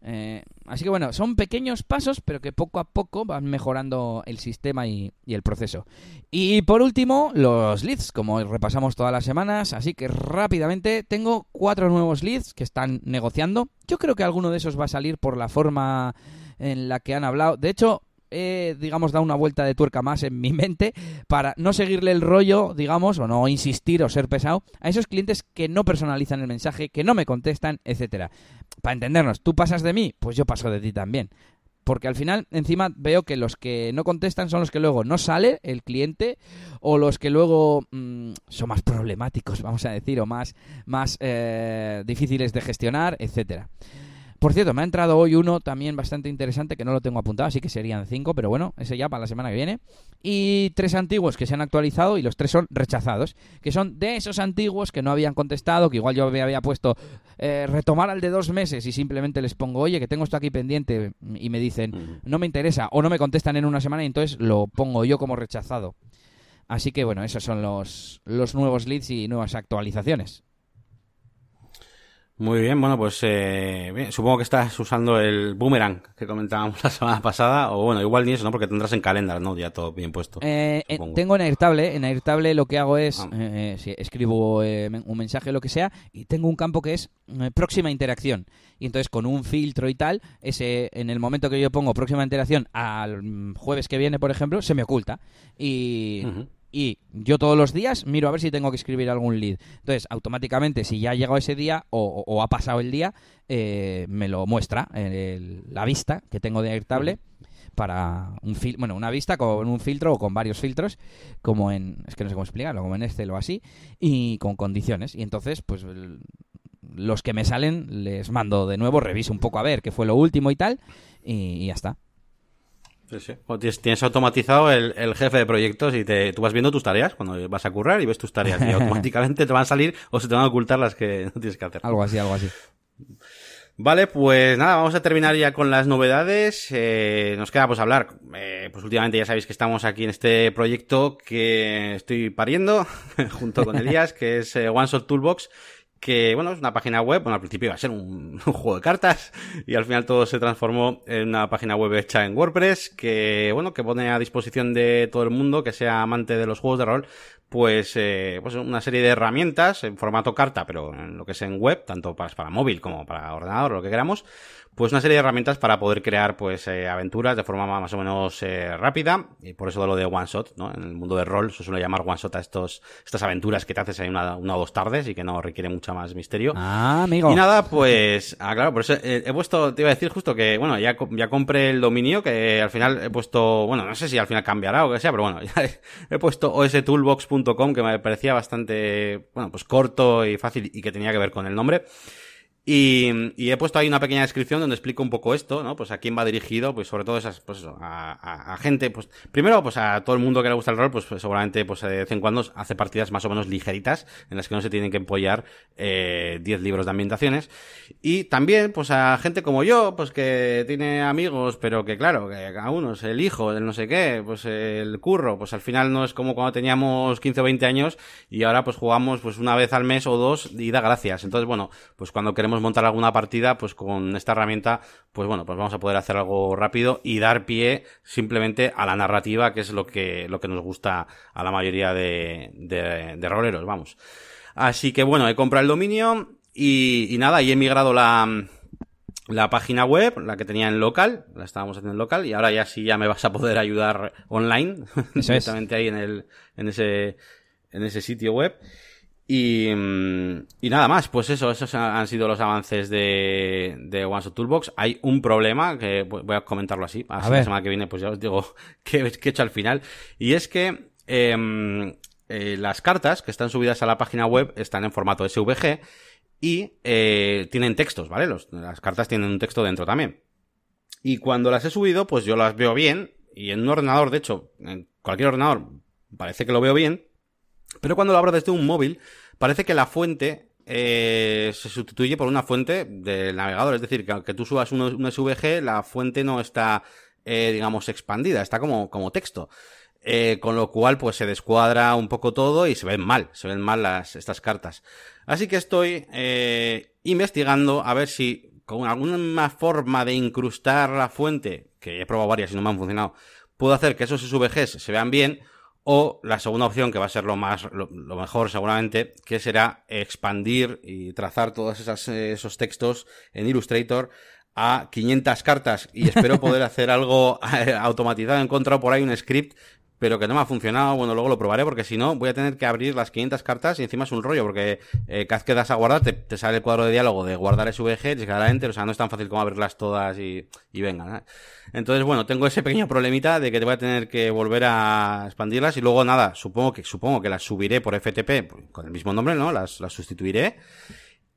Eh, así que bueno, son pequeños pasos, pero que poco a poco van mejorando el sistema y, el proceso. Y por último, los leads, como repasamos todas las semanas, así que rápidamente tengo cuatro nuevos leads que están negociando. Yo creo que alguno de esos va a salir por la forma en la que han hablado. De hecho, he, digamos, dado una vuelta de tuerca más en mi mente para no seguirle el rollo, digamos, o no insistir o ser pesado a esos clientes que no personalizan el mensaje, que no me contestan, etcétera. Para entendernos, tú pasas de mí, pues yo paso de ti también. Porque al final, encima, veo que los que no contestan son los que luego no sale el cliente o los que luego mm, son más problemáticos, vamos a decir, o más, más eh, difíciles de gestionar, etcétera. Por cierto, me ha entrado hoy uno también bastante interesante que no lo tengo apuntado, así que serían cinco, pero bueno, ese ya para la semana que viene. Y tres antiguos que se han actualizado y los tres son rechazados, que son de esos antiguos que no habían contestado, que igual yo me había puesto eh, retomar al de dos meses y simplemente les pongo, oye, que tengo esto aquí pendiente y me dicen, no me interesa, o no me contestan en una semana y entonces lo pongo yo como rechazado. Así que bueno, esos son los, los nuevos leads y nuevas actualizaciones. Muy bien, bueno, pues eh, supongo que estás usando el boomerang que comentábamos la semana pasada, o bueno, igual ni eso, ¿no? Porque tendrás en calendar, ¿no? Ya todo bien puesto. Eh, eh tengo en Airtable, en Airtable lo que hago es, ah. eh, eh escribo un mensaje, lo que sea, y tengo un campo que es próxima interacción. Y entonces con un filtro y tal, ese en el momento que yo pongo próxima interacción al jueves que viene, por ejemplo, se me oculta. Y y yo todos los días miro a ver si tengo que escribir algún lead. Entonces, automáticamente, si ya ha llegado ese día o, ha pasado el día, eh, me lo muestra en la vista que tengo de Airtable para un fil bueno, una vista con un filtro o con varios filtros, como en, es que no sé cómo explicarlo, como en Excel o así, y con condiciones. Y entonces, pues los que me salen les mando de nuevo, reviso un poco a ver qué fue lo último y tal, y ya está. Sí, sí. tienes, automatizado el, jefe de proyectos y te, tú vas viendo tus tareas cuando vas a currar y ves tus tareas y automáticamente te van a salir o se te van a ocultar las que no tienes que hacer. Algo así, algo así. Vale, pues nada, vamos a terminar ya con las novedades. Eh, nos queda pues hablar. Eh, pues últimamente ya sabéis que estamos aquí en este proyecto que estoy pariendo junto con Elías, que es eh, One Shot Toolbox que bueno, es una página web, bueno, al principio iba a ser un, juego de cartas y al final todo se transformó en una página web hecha en WordPress que bueno, que pone a disposición de todo el mundo que sea amante de los juegos de rol, pues, eh, pues una serie de herramientas en formato carta, pero en lo que es en web, tanto para, para móvil como para ordenador, lo que queramos, pues una serie de herramientas para poder crear pues eh, aventuras de forma más o menos eh, rápida y por eso de lo de one shot, ¿no? En el mundo de rol se suele llamar one shot a estos estas aventuras que te haces ahí una, una o dos tardes y que no requiere mucha más misterio. Ah, amigo. Y nada, pues, ah, claro, por eso eh, he, puesto, te iba a decir justo que, bueno, ya, ya compré el dominio que al final he puesto, bueno, no sé si al final cambiará o que sea, pero bueno, ya he, he puesto ostoolbox.com que me parecía bastante, bueno, pues corto y fácil y que tenía que ver con el nombre. Y, he puesto ahí una pequeña descripción donde explico un poco esto, ¿no? Pues a quién va dirigido, pues sobre todo esas, pues eso, a, gente, pues primero, pues a todo el mundo que le gusta el rol, pues, seguramente, pues de vez en cuando hace partidas más o menos ligeritas, en las que no se tienen que empollar eh, 10 libros de ambientaciones. Y también, pues a gente como yo, pues que tiene amigos, pero que claro, que cada uno es el hijo, el no sé qué, pues el curro, pues al final no es como cuando teníamos 15 o 20 años y ahora pues jugamos pues una vez al mes o dos y da gracias. Entonces, bueno, pues cuando queremos montar alguna partida, pues con esta herramienta, pues bueno, pues vamos a poder hacer algo rápido y dar pie simplemente a la narrativa, que es lo que, lo que nos gusta a la mayoría de, de, roleros, vamos. Así que bueno, he comprado el dominio y, nada, y he migrado la, la página web, la que tenía en local, la estábamos haciendo en local, y ahora ya sí ya me vas a poder ayudar online, directamente ahí en el, en ese, en ese sitio web. Y, mm, y, nada más, pues eso, esos han sido los avances de, de OneShot Toolbox. Hay un problema, que voy a comentarlo así, la semana que viene pues ya os digo qué he hecho al final. Y es que em, eh, las cartas que están subidas a la página web están en formato SVG y eh, tienen textos, ¿vale? Los, las cartas tienen un texto dentro también. Y cuando las he subido, pues yo las veo bien, y en un ordenador, de hecho, en cualquier ordenador, parece que lo veo bien, pero cuando lo abro desde un móvil, parece que la fuente eh, se sustituye por una fuente del navegador. Es decir, que aunque tú subas un, SVG, la fuente no está, eh, digamos, expandida, está como, como texto. Eh, con lo cual, pues se descuadra un poco todo y se ven mal, se ven mal las, estas cartas. Así que estoy eh, investigando a ver si con alguna forma de incrustar la fuente, que he probado varias y no me han funcionado, puedo hacer que esos SVGs se vean bien o la segunda opción, que va a ser lo más, lo, mejor seguramente, que será expandir y trazar todos esos textos en Illustrator a 500 cartas y espero poder hacer algo automatizado. He encontrado por ahí un script pero que no me ha funcionado. Bueno, luego lo probaré porque si no voy a tener que abrir las 500 cartas y encima es un rollo porque eh, cada vez que das a guardar te, sale el cuadro de diálogo de guardar SVG, llegar a Enter, o sea, no es tan fácil como abrirlas todas y, y venga. Entonces, bueno, tengo ese pequeño problemita de que te voy a tener que volver a expandirlas y luego nada, supongo que supongo que las subiré por FTP pues, con el mismo nombre, ¿no? Las, las sustituiré.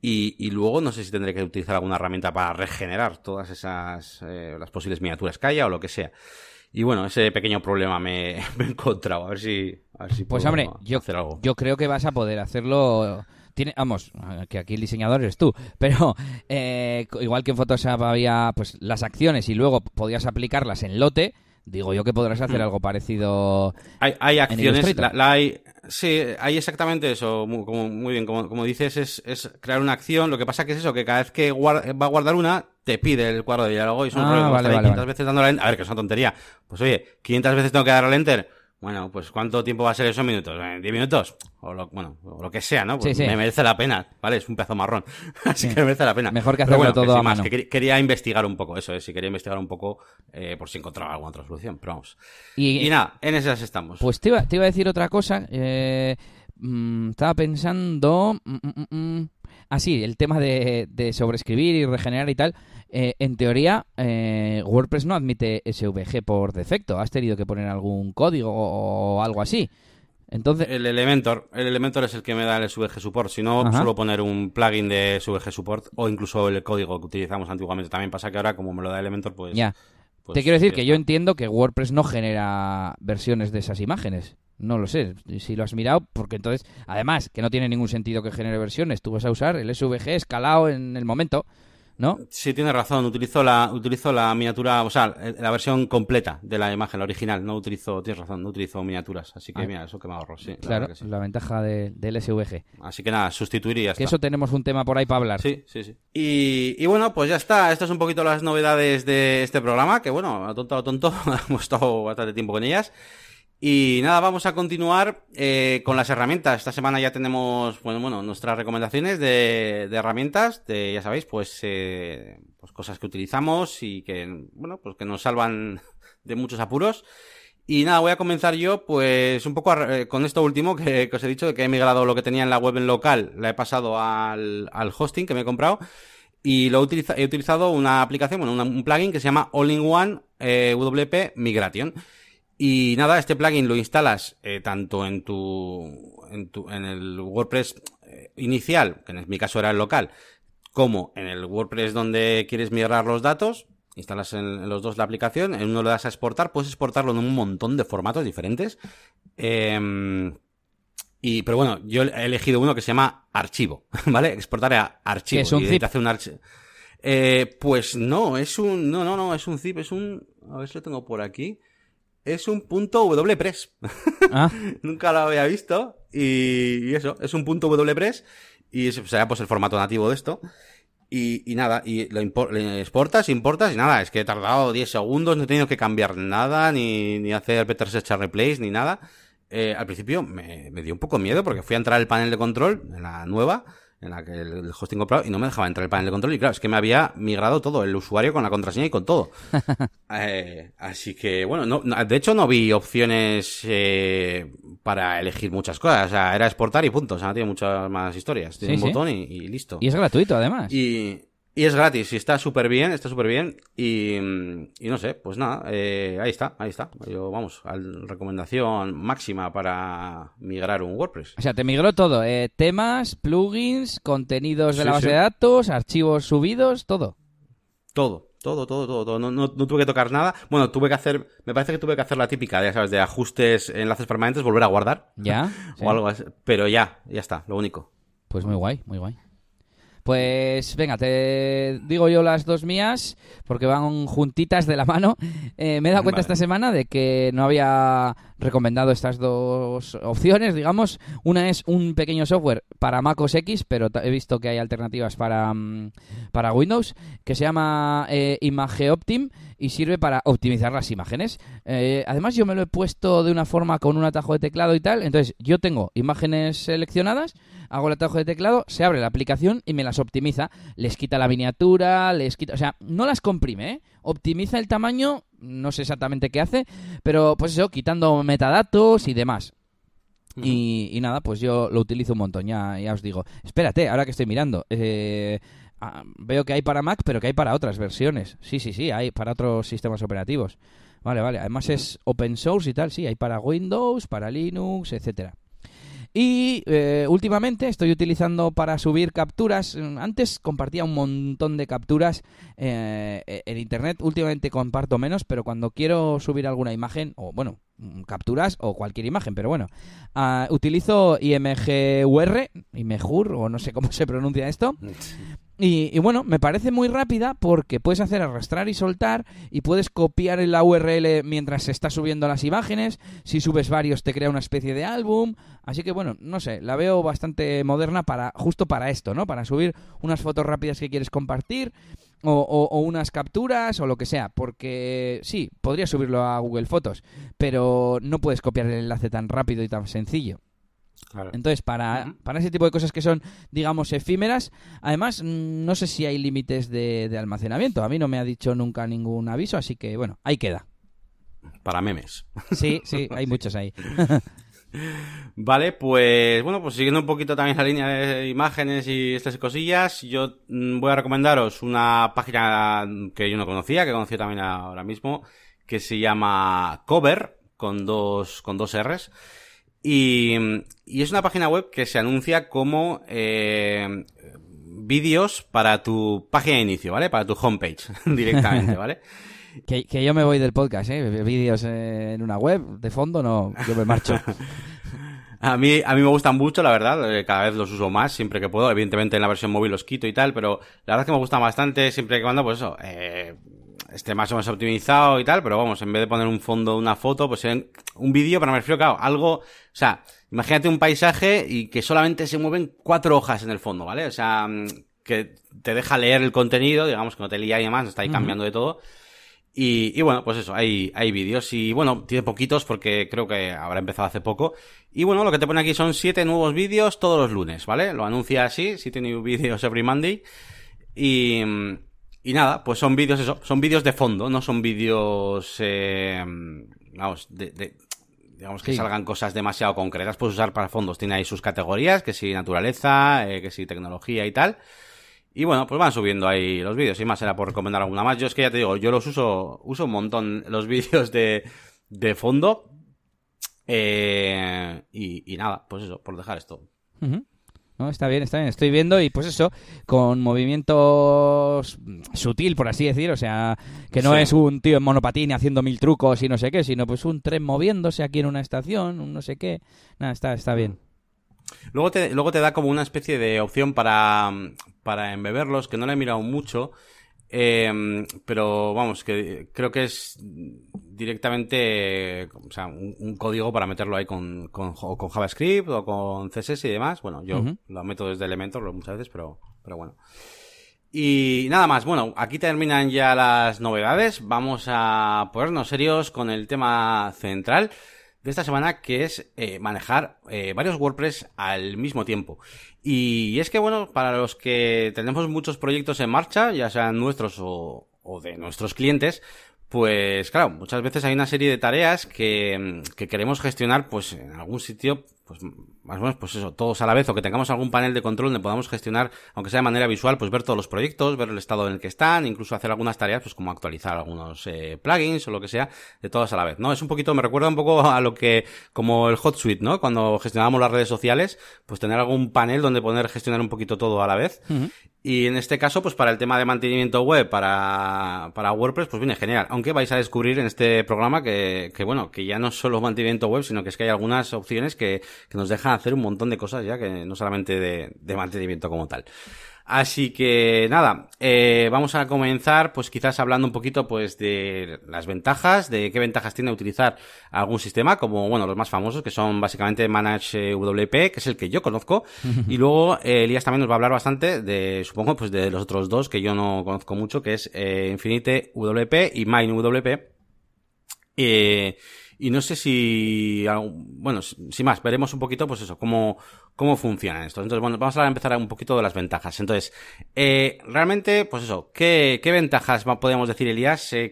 Y, y, luego no sé si tendré que utilizar alguna herramienta para regenerar todas esas eh, las posibles miniaturas que haya o lo que sea. Y bueno, ese pequeño problema me, he encontrado. A ver si, a ver si pues hombre, yo, hacer algo. yo creo que vas a poder hacerlo. Tiene, vamos, que aquí el diseñador eres tú, pero eh, igual que en Photoshop había pues las acciones y luego podías aplicarlas en lote, digo yo que podrás hacer mm. algo parecido. Hay, hay acciones, la, hay, sí, hay exactamente eso, muy, como, muy bien, como, como dices, es, es, crear una acción, lo que pasa que es eso, que cada vez que va a guardar una, te pide el cuadro de diálogo y son ah, vale, 500 veces dándole a ver, que es una tontería. Pues oye, 500 veces tengo que darle al enter. Bueno, pues ¿cuánto tiempo va a ser esos minutos? ¿10 minutos? O lo, bueno, o lo que sea, ¿no? Pues me merece la pena, ¿vale? Es un pedazo marrón. Así que me merece la pena. Mejor que hacerlo todo a mano. quería investigar un poco, eso es, si quería investigar un poco eh, por si encontraba alguna otra solución, pero vamos. Y, nada, en esas estamos. Pues te iba, te iba a decir otra cosa. Eh, mm, estaba pensando... Mm, mm, Ah, sí, el tema de, sobreescribir y regenerar y tal. Eh, en teoría, eh, WordPress no admite SVG por defecto. Has tenido que poner algún código o, algo así. Entonces... El Elementor, el Elementor es el que me da el SVG Support. Si no, suelo poner un plugin de SVG Support o incluso el código que utilizamos antiguamente. También pasa que ahora, como me lo da Elementor, pues. Ya. Pues Te quiero decir que yo entiendo que WordPress no genera versiones de esas imágenes. No lo sé, si lo has mirado, porque entonces, además, que no tiene ningún sentido que genere versiones, tú vas a usar el SVG escalado en el momento, ¿no? Sí, tienes razón, utilizo la, utilizo la miniatura, o sea, la versión completa de la imagen, la original, no utilizo, tienes razón, no utilizo miniaturas, así que ah. mira, eso que me ahorro, sí. Claro, la ventaja del SVG. Así que nada, sustituiría. Que eso tenemos un tema por ahí para hablar. Sí, sí, sí. Y, y bueno, pues ya está, estas son un poquito las novedades de este programa, que bueno, a tonto a tonto, hemos estado bastante tiempo con ellas. Y nada, vamos a continuar eh, con las herramientas. Esta semana ya tenemos, bueno, bueno, nuestras recomendaciones de, de herramientas, de, ya sabéis, pues, eh, pues cosas que utilizamos y que, bueno, pues que nos salvan de muchos apuros. Y nada, voy a comenzar yo, pues, un poco eh, con esto último que, os he dicho, de que he migrado lo que tenía en la web en local, la he pasado al, al hosting que me he comprado. Y lo he, utilizado, he utilizado una aplicación, bueno, un plugin que se llama All-in-One eh, WP Migration. Y nada, este plugin lo instalas eh, tanto en tu, en tu, en el WordPress eh, inicial, que en mi caso era el local, como en el WordPress donde quieres migrar los datos, instalas en, los dos la aplicación, en uno le das a exportar, puedes exportarlo en un montón de formatos diferentes. Em, y, pero bueno, yo he elegido uno que se llama archivo, ¿vale? Exportar a archivo. es un zip? un eh, pues no, es un, no, no, no, es un zip, es un, a ver si lo tengo por aquí. Es un punto WPress. Ah. Nunca lo había visto. Y, eso, es un punto WPress. Y será pues el formato nativo de esto. Y, nada, y lo, exportas, importas y nada, es que he tardado 10 segundos, no he tenido que cambiar nada, ni, ni hacer better search replace, ni nada. Eh, al principio me, me, dio un poco miedo porque fui a entrar al panel de control, en la nueva, en la que el hosting comprado y no me dejaba entrar el panel de control y claro, es que me había migrado todo, el usuario con la contraseña y con todo. eh, así que bueno, no, de hecho no vi opciones eh, para elegir muchas cosas, o sea, era exportar y punto, o sea, no tiene muchas más historias, tiene un botón y, y, listo. Y es gratuito además. Y, y es gratis, y está súper bien, está súper bien. Y, y, no sé, pues nada, eh, ahí está, ahí está. Yo, vamos, recomendación máxima para migrar un WordPress. O sea, te migró todo, eh, temas, plugins, contenidos de la base de datos, archivos subidos, todo. Todo, todo, todo, todo, No, no, tuve que tocar nada. Bueno, tuve que hacer, me parece que tuve que hacer la típica, ya sabes, de ajustes, enlaces permanentes, volver a guardar. Ya. o algo así. Pero ya, ya está, lo único. Pues muy guay, muy guay. Pues venga, te digo yo las dos mías, porque van juntitas de la mano. Eh, me he dado cuenta esta semana de que no había recomendado estas dos opciones, digamos. Una es un pequeño software para Mac OS X, pero he visto que hay alternativas para, mm, para Windows, que se llama eh, ImageOptim y sirve para optimizar las imágenes. Eh, además, yo me lo he puesto de una forma con un atajo de teclado y tal. Entonces, yo tengo imágenes seleccionadas hago el atajo de teclado, se abre la aplicación y me las optimiza. Les quita la miniatura, les quita... O sea, no las comprime, ¿eh? Optimiza el tamaño, no sé exactamente qué hace, pero pues eso, quitando metadatos y demás. y, nada, pues yo lo utilizo un montón, ya, ya os digo. Espérate, ahora que estoy mirando. Eh, ah, veo que hay para Mac, pero que hay para otras versiones. Sí, sí, sí, hay para otros sistemas operativos. Vale, vale. Además es open source y tal, sí, hay para Windows, para Linux, etcétera. Y eh, últimamente estoy utilizando para subir capturas. Antes compartía un montón de capturas eh, en internet. Últimamente comparto menos, pero cuando quiero subir alguna imagen, o bueno, capturas o cualquier imagen, pero bueno, uh, utilizo IMGUR, IMGUR, o no sé cómo se pronuncia esto, y, bueno, me parece muy rápida porque puedes hacer arrastrar y soltar y puedes copiar la URL mientras se está subiendo las imágenes. Si subes varios te crea una especie de álbum. Así que bueno, no sé, la veo bastante moderna para justo para esto, ¿no? Para subir unas fotos rápidas que quieres compartir o, o unas capturas o lo que sea. Porque sí, podría subirlo a Google Fotos, pero no puedes copiar el enlace tan rápido y tan sencillo. Entonces, para, para ese tipo de cosas que son, digamos, efímeras, además, mm, no sé si hay límites de, almacenamiento. A mí no me ha dicho nunca ningún aviso, así que, bueno, ahí queda. Para memes. Sí, sí, hay muchos ahí. Vale, pues bueno, pues siguiendo un poquito también la línea de imágenes y estas cosillas, yo mm, voy a recomendaros una página que yo no conocía, que conocí también ahora mismo, que se llama Cover, con dos, con dos R's. Y, y, es una página web que se anuncia como eh, vídeos para tu página de inicio, ¿vale? Para tu homepage directamente, ¿vale? que, que, yo me voy del podcast, ¿eh? Vídeos en una web, de fondo no, yo me marcho. A mí, a mí me gustan mucho, la verdad. Eh, cada vez los uso más, siempre que puedo. Evidentemente en la versión móvil los quito y tal, pero la verdad es que me gustan bastante, siempre que cuando, pues eso, eh, esté más o menos optimizado y tal, pero vamos, en vez de poner un fondo, una foto, pues un vídeo, pero me refiero, claro, algo, o sea, imagínate un paisaje y que solamente se mueven cuatro hojas en el fondo, ¿vale? O sea, mm, que te deja leer el contenido, digamos que no te lía y demás, está ahí cambiando de todo. Y, y, bueno, pues eso, hay, hay vídeos y bueno, tiene poquitos porque creo que habrá empezado hace poco. Y bueno, lo que te pone aquí son siete nuevos vídeos todos los lunes, ¿vale? Lo anuncia así, siete new vídeos every Monday. Y, mm, y nada, pues son vídeos eso, son vídeos de fondo, no son vídeos, eh, vamos, de, digamos que salgan cosas demasiado concretas, puedes usar para fondos, tiene ahí sus categorías, que si naturaleza, eh, que si tecnología y tal. Y bueno, pues van subiendo ahí los vídeos, y más era por recomendar alguna más. Yo es que ya te digo, yo los uso, uso un montón los vídeos de, de fondo. Eh, y, y, nada, pues eso, por dejar esto. No, está bien, está bien. Estoy viendo y pues eso, con movimientos sutil, por así decir. O sea, que no es un tío en monopatín haciendo mil trucos y no sé qué, sino pues un tren moviéndose aquí en una estación, un no sé qué. Nada, está, está bien. Luego te, luego te da como una especie de opción para, para embeberlos, que no le he mirado mucho. Eh, pero vamos, que creo que es directamente o sea, un, código para meterlo ahí con, con, con, JavaScript o con CSS y demás. Bueno, yo lo meto desde Elementor muchas veces, pero, pero bueno. Y nada más, bueno, aquí terminan ya las novedades. Vamos a ponernos serios con el tema central de esta semana, que es eh, manejar eh, varios WordPress al mismo tiempo. Y es que, bueno, para los que tenemos muchos proyectos en marcha, ya sean nuestros o, o de nuestros clientes, pues claro, muchas veces hay una serie de tareas que, que queremos gestionar pues en algún sitio pues más o menos, pues eso, todos a la vez, o que tengamos algún panel de control donde podamos gestionar, aunque sea de manera visual, pues ver todos los proyectos, ver el estado en el que están, incluso hacer algunas tareas, pues como actualizar algunos eh, plugins o lo que sea, de todos a la vez, ¿no? Es un poquito, me recuerda un poco a lo que, como el Hot Suite, ¿no? Cuando gestionábamos las redes sociales, pues tener algún panel donde poder gestionar un poquito todo a la vez. Y en este caso, pues para el tema de mantenimiento web, para, para WordPress, pues viene genial. Aunque vais a descubrir en este programa que, que bueno, que ya no es solo mantenimiento web, sino que es que hay algunas opciones que, que nos dejan hacer un montón de cosas ya, que no solamente de, de mantenimiento como tal. Así que nada, eh, vamos a comenzar pues quizás hablando un poquito pues de las ventajas, de qué ventajas tiene utilizar algún sistema, como bueno, los más famosos que son básicamente Manage WP, que es el que yo conozco, y luego eh, Elías también nos va a hablar bastante de, supongo, pues de los otros dos que yo no conozco mucho, que es eh, Infinite WP y Mine WP. Eh, y no sé si, bueno, sin más, veremos un poquito, pues eso, cómo, cómo funcionan estos. Entonces, bueno, vamos a empezar un poquito de las ventajas. Entonces, eh, realmente, pues eso, ¿qué, qué ventajas podemos decir, Elías, que,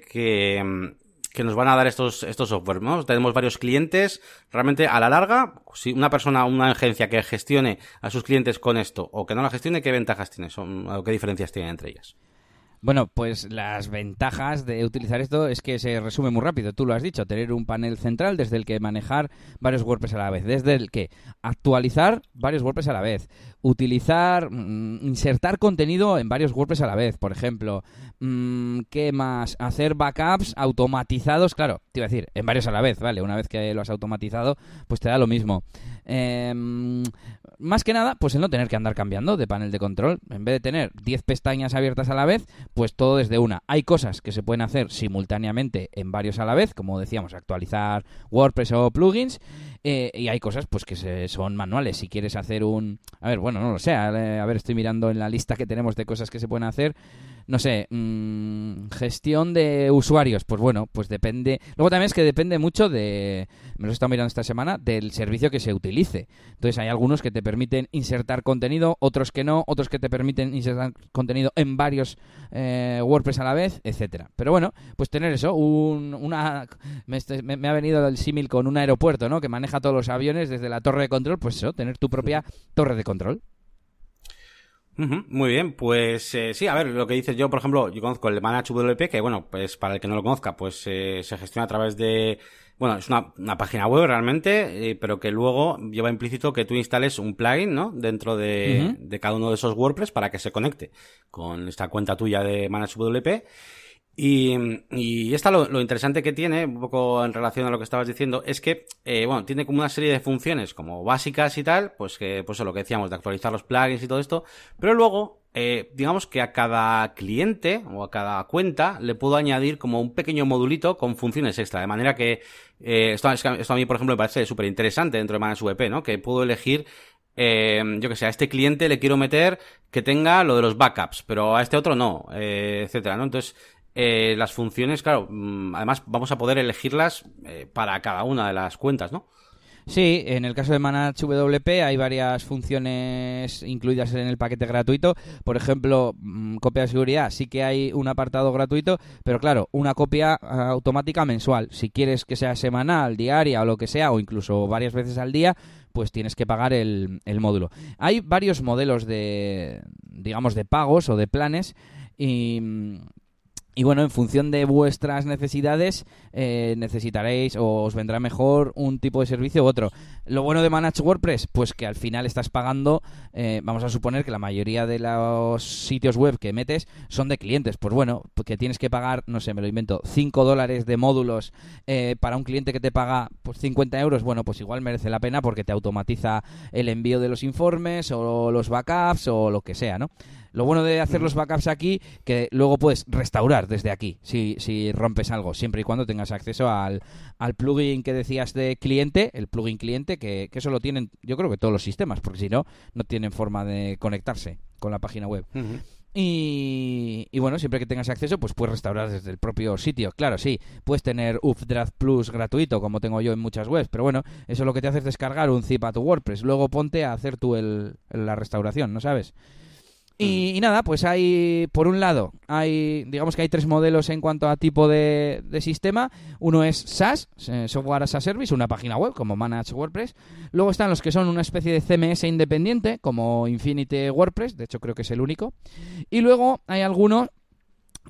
que nos van a dar estos, estos software, ¿no? Tenemos varios clientes, realmente a la larga, si una persona, una agencia que gestione a sus clientes con esto o que no la gestione, ¿qué ventajas tiene? Son, o ¿Qué diferencias tienen entre ellas? Bueno, pues las ventajas de utilizar esto es que se resume muy rápido. Tú lo has dicho, tener un panel central desde el que manejar varios WordPress a la vez, desde el que actualizar varios WordPress a la vez, utilizar, mm, insertar contenido en varios WordPress a la vez, por ejemplo, mm, ¿qué más? Hacer backups automatizados, claro, te iba a decir, en varios a la vez, ¿vale? Una vez que lo has automatizado, pues te da lo mismo. Em, más que nada, pues el no tener que andar cambiando de panel de control. En vez de tener 10 pestañas abiertas a la vez, pues todo desde una. Hay cosas que se pueden hacer simultáneamente en varios a la vez, como decíamos, actualizar WordPress o plugins. Eh, y hay cosas pues que se, son manuales. Si quieres hacer un... A ver, bueno, no lo sé. A ver, estoy mirando en la lista que tenemos de cosas que se pueden hacer no sé, mmm, gestión de usuarios, pues bueno, pues depende. Luego también es que depende mucho de, me lo he estado mirando esta semana, del servicio que se utilice. Entonces hay algunos que te permiten insertar contenido, otros que no, otros que te permiten insertar contenido en varios eh, WordPress a la vez, etcétera. Pero bueno, pues tener eso, un, una, me, me, ha venido el símil con un aeropuerto, ¿no? Que maneja todos los aviones desde la torre de control, pues eso, tener tu propia torre de control muy bien, pues eh, sí, a ver, lo que dices yo, por ejemplo, yo conozco el Manage WP, que bueno, pues para el que no lo conozca, pues eh, se gestiona a través de, bueno, es una, una página web realmente, eh, pero que luego lleva implícito que tú instales un plugin, ¿no? Dentro de, de cada uno de esos WordPress para que se conecte con esta cuenta tuya de Manage WP. Y, y esta lo, lo, interesante que tiene, un poco en relación a lo que estabas diciendo, es que, eh, bueno, tiene como una serie de funciones como básicas y tal, pues que, pues lo que decíamos, de actualizar los plugins y todo esto, pero luego, eh, digamos que a cada cliente o a cada cuenta le puedo añadir como un pequeño modulito con funciones extra, de manera que, eh, esto, a mí, por ejemplo, me parece súper interesante dentro de ManageVP, ¿no? Que puedo elegir eh, yo que sé, a este cliente le quiero meter que tenga lo de los backups, pero a este otro no, eh, etcétera, ¿no? Entonces, eh, las funciones, claro, mm, además vamos a poder elegirlas eh, para cada una de las cuentas, ¿no? Sí, en el caso de Manage WP hay varias funciones incluidas en el paquete gratuito. Por ejemplo, mm, copia de seguridad, sí que hay un apartado gratuito, pero claro, una copia ah, automática mensual. Si quieres que sea semanal, diaria o lo que sea, o incluso varias veces al día, pues tienes que pagar el, el módulo. Hay varios modelos de, digamos, de pagos o de planes y mm, Y bueno, en función de vuestras necesidades, eh, necesitaréis o os vendrá mejor un tipo de servicio u otro. Lo bueno de Manage WordPress, pues que al final estás pagando, eh, vamos a suponer que la mayoría de los sitios web que metes son de clientes. Pues bueno, que tienes que pagar, no sé, me lo invento, 5 dólares de módulos eh, para un cliente que te paga pues 50 euros, bueno, pues igual merece la pena porque te automatiza el envío de los informes o los backups o lo que sea, ¿no? Lo bueno de hacer los backups aquí, que luego puedes restaurar desde aquí, si, si rompes algo, siempre y cuando tengas acceso al, al plugin que decías de cliente, el plugin cliente, que, que, eso lo tienen, yo creo que todos los sistemas, porque si no, no tienen forma de conectarse con la página web. Y, y, bueno, siempre que tengas acceso, pues puedes restaurar desde el propio sitio. Claro, sí, puedes tener Updraft Plus gratuito, como tengo yo en muchas webs, pero bueno, eso lo que te hace es descargar un zip a tu WordPress. Luego ponte a hacer tú el, la restauración, ¿no sabes? Y, nada, pues hay, por un lado, hay, digamos que hay tres modelos en cuanto a tipo de, sistema. Uno es SaaS, Software as a Service, una página web como Manage WordPress. Luego están los que son una especie de CMS independiente, como Infinity WordPress, de hecho creo que es el único. Y luego hay algunos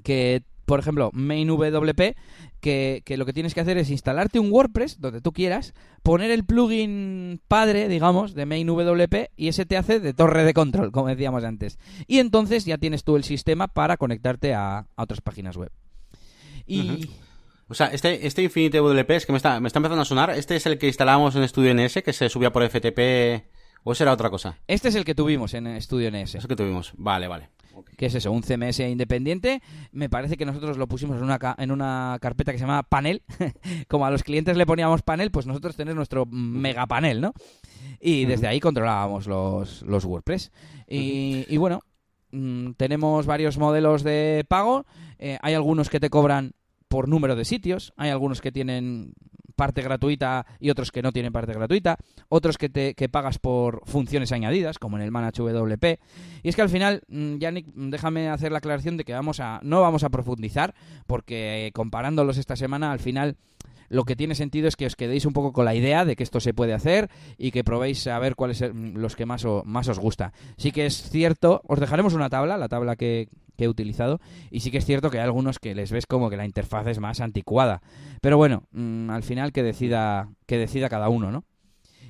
que por ejemplo, MainWP, que, que, lo que tienes que hacer es instalarte un WordPress donde tú quieras, poner el plugin padre, digamos, de MainWP y ese te hace de torre de control, como decíamos antes. Y entonces ya tienes tú el sistema para conectarte a, otras páginas web. Y... O sea, este, este Infinite WP es que me está, me está empezando a sonar. Este es el que instalamos en Studio NS, que se subía por FTP. ¿O esa era otra cosa? Este es el que tuvimos en Studio NS. Es el que tuvimos. Vale, vale. ¿Qué es eso? Un CMS independiente. Me parece que nosotros lo pusimos en una, en una carpeta que se llama panel. Como a los clientes le poníamos panel, pues nosotros tenemos nuestro mega panel, ¿no? Y desde ahí controlábamos los, los WordPress. Y, bueno, mm, tenemos varios modelos de pago. Eh, hay algunos que te cobran por número de sitios, hay algunos que tienen parte gratuita y otros que no tienen parte gratuita, otros que, te, que pagas por funciones añadidas, como en el Manage WP. Y es que al final, mm, Yannick, déjame hacer la aclaración de que vamos a, no vamos a profundizar, porque eh, comparándolos esta semana, al final lo que tiene sentido es que os quedéis un poco con la idea de que esto se puede hacer y que probéis a ver cuáles son los que más, o, más os gusta. Sí que es cierto, os dejaremos una tabla, la tabla que, he utilizado, y sí que es cierto que hay algunos que les ves como que la interfaz es más anticuada. Pero bueno, mm, al final que decida, que decida cada uno, ¿no?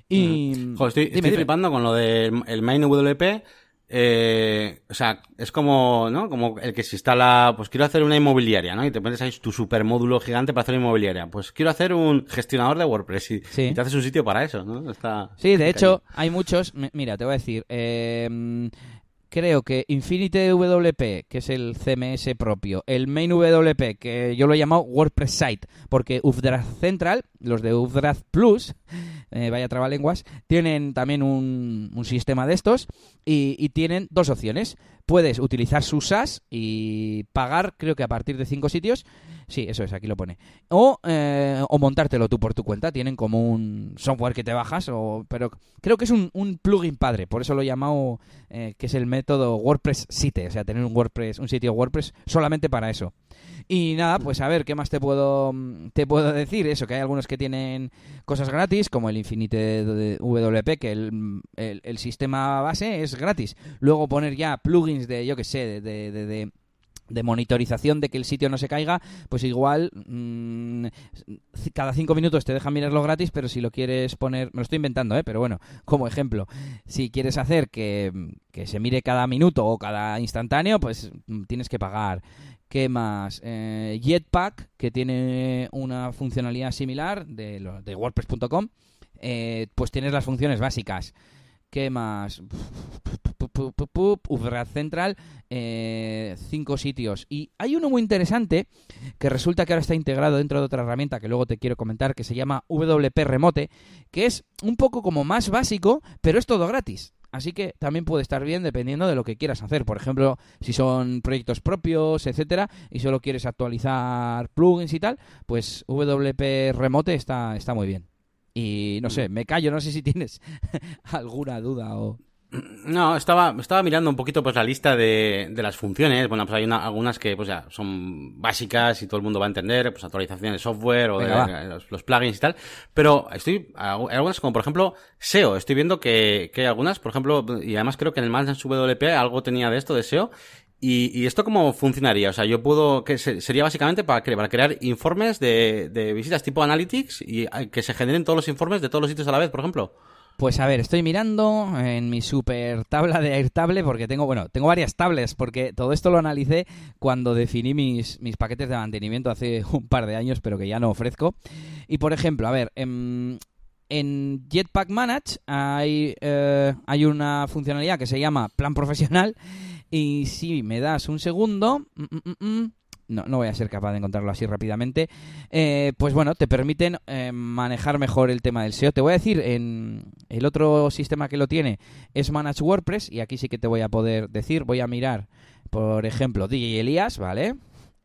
Y... estoy, flipando con lo del el main WP eh, o sea, es como, ¿no? Como el que se instala, pues quiero hacer una inmobiliaria, ¿no? Y te pones ahí tu super módulo gigante para hacer una inmobiliaria. Pues quiero hacer un gestionador de WordPress y, te haces un sitio para eso, ¿no? Está, sí, de hecho, hay muchos, mira, te voy a decir, eh, creo que Infinity WP, que es el CMS propio, el Main WP, que yo lo he llamado WordPress Site, porque Updraft Central, los de Updraft Plus, eh, vaya trabalenguas, tienen también un, sistema de estos y, tienen dos opciones. Puedes utilizar su SaaS y pagar, creo que a partir de cinco sitios, Sí, eso es, aquí lo pone. O, eh, o montártelo tú por tu cuenta. Tienen como un software que te bajas, o, pero creo que es un, plugin padre. Por eso lo he llamado, eh, que es el método WordPress Site. O sea, tener un WordPress, un sitio WordPress solamente para eso. Y nada, pues a ver, ¿qué más te puedo, te puedo decir? Eso, que hay algunos que tienen cosas gratis, como el Infinite WP, que el, el, sistema base es gratis. Luego poner ya plugins de, yo qué sé, de, de de monitorización de que el sitio no se caiga, pues igual mmm, cada cinco minutos te dejan mirarlo gratis, pero si lo quieres poner, me lo estoy inventando, ¿eh? pero bueno, como ejemplo, si quieres hacer que, que se mire cada minuto o cada instantáneo, pues mm, tienes que pagar. ¿Qué más? Eh, Jetpack, que tiene una funcionalidad similar de, WordPress.com, eh, pues tienes las funciones básicas. ¿Qué más? Ufred Central, eh, cinco sitios. Y hay uno muy interesante que resulta que ahora está integrado dentro de otra herramienta que luego te quiero comentar que se llama WP Remote, que es un poco como más básico, pero es todo gratis. Así que también puede estar bien dependiendo de lo que quieras hacer. Por ejemplo, si son proyectos propios, etcétera, y solo quieres actualizar plugins y tal, pues WP Remote está, está muy bien. Y no sé, me callo, no sé si tienes alguna duda o... No, estaba, estaba mirando un poquito pues la lista de, de las funciones. Bueno, pues hay algunas que pues ya son básicas y todo el mundo va a entender, pues actualizaciones de software o de, los, plugins y tal. Pero estoy, hay algunas como por ejemplo SEO. Estoy viendo que, que hay algunas, por ejemplo, y además creo que en el Manage WP algo tenía de esto de SEO ¿Y, esto cómo funcionaría? O sea, yo puedo, que sería básicamente para, para crear informes de, de visitas tipo Analytics y que se generen todos los informes de todos los sitios a la vez, por ejemplo. Pues a ver, estoy mirando en mi super tabla de Airtable porque tengo, bueno, tengo varias tablets porque todo esto lo analicé cuando definí mis, mis paquetes de mantenimiento hace un par de años, pero que ya no ofrezco. Y por ejemplo, a ver, en, en Jetpack Manage hay, eh, hay una funcionalidad que se llama Plan Profesional y si me das un segundo... Mm, mm, mm, no, no voy a ser capaz de encontrarlo así rápidamente, eh, pues bueno, te permiten eh, manejar mejor el tema del SEO. Te voy a decir, en el otro sistema que lo tiene es Manage WordPress y aquí sí que te voy a poder decir, voy a mirar, por ejemplo, DJ Elías, ¿vale?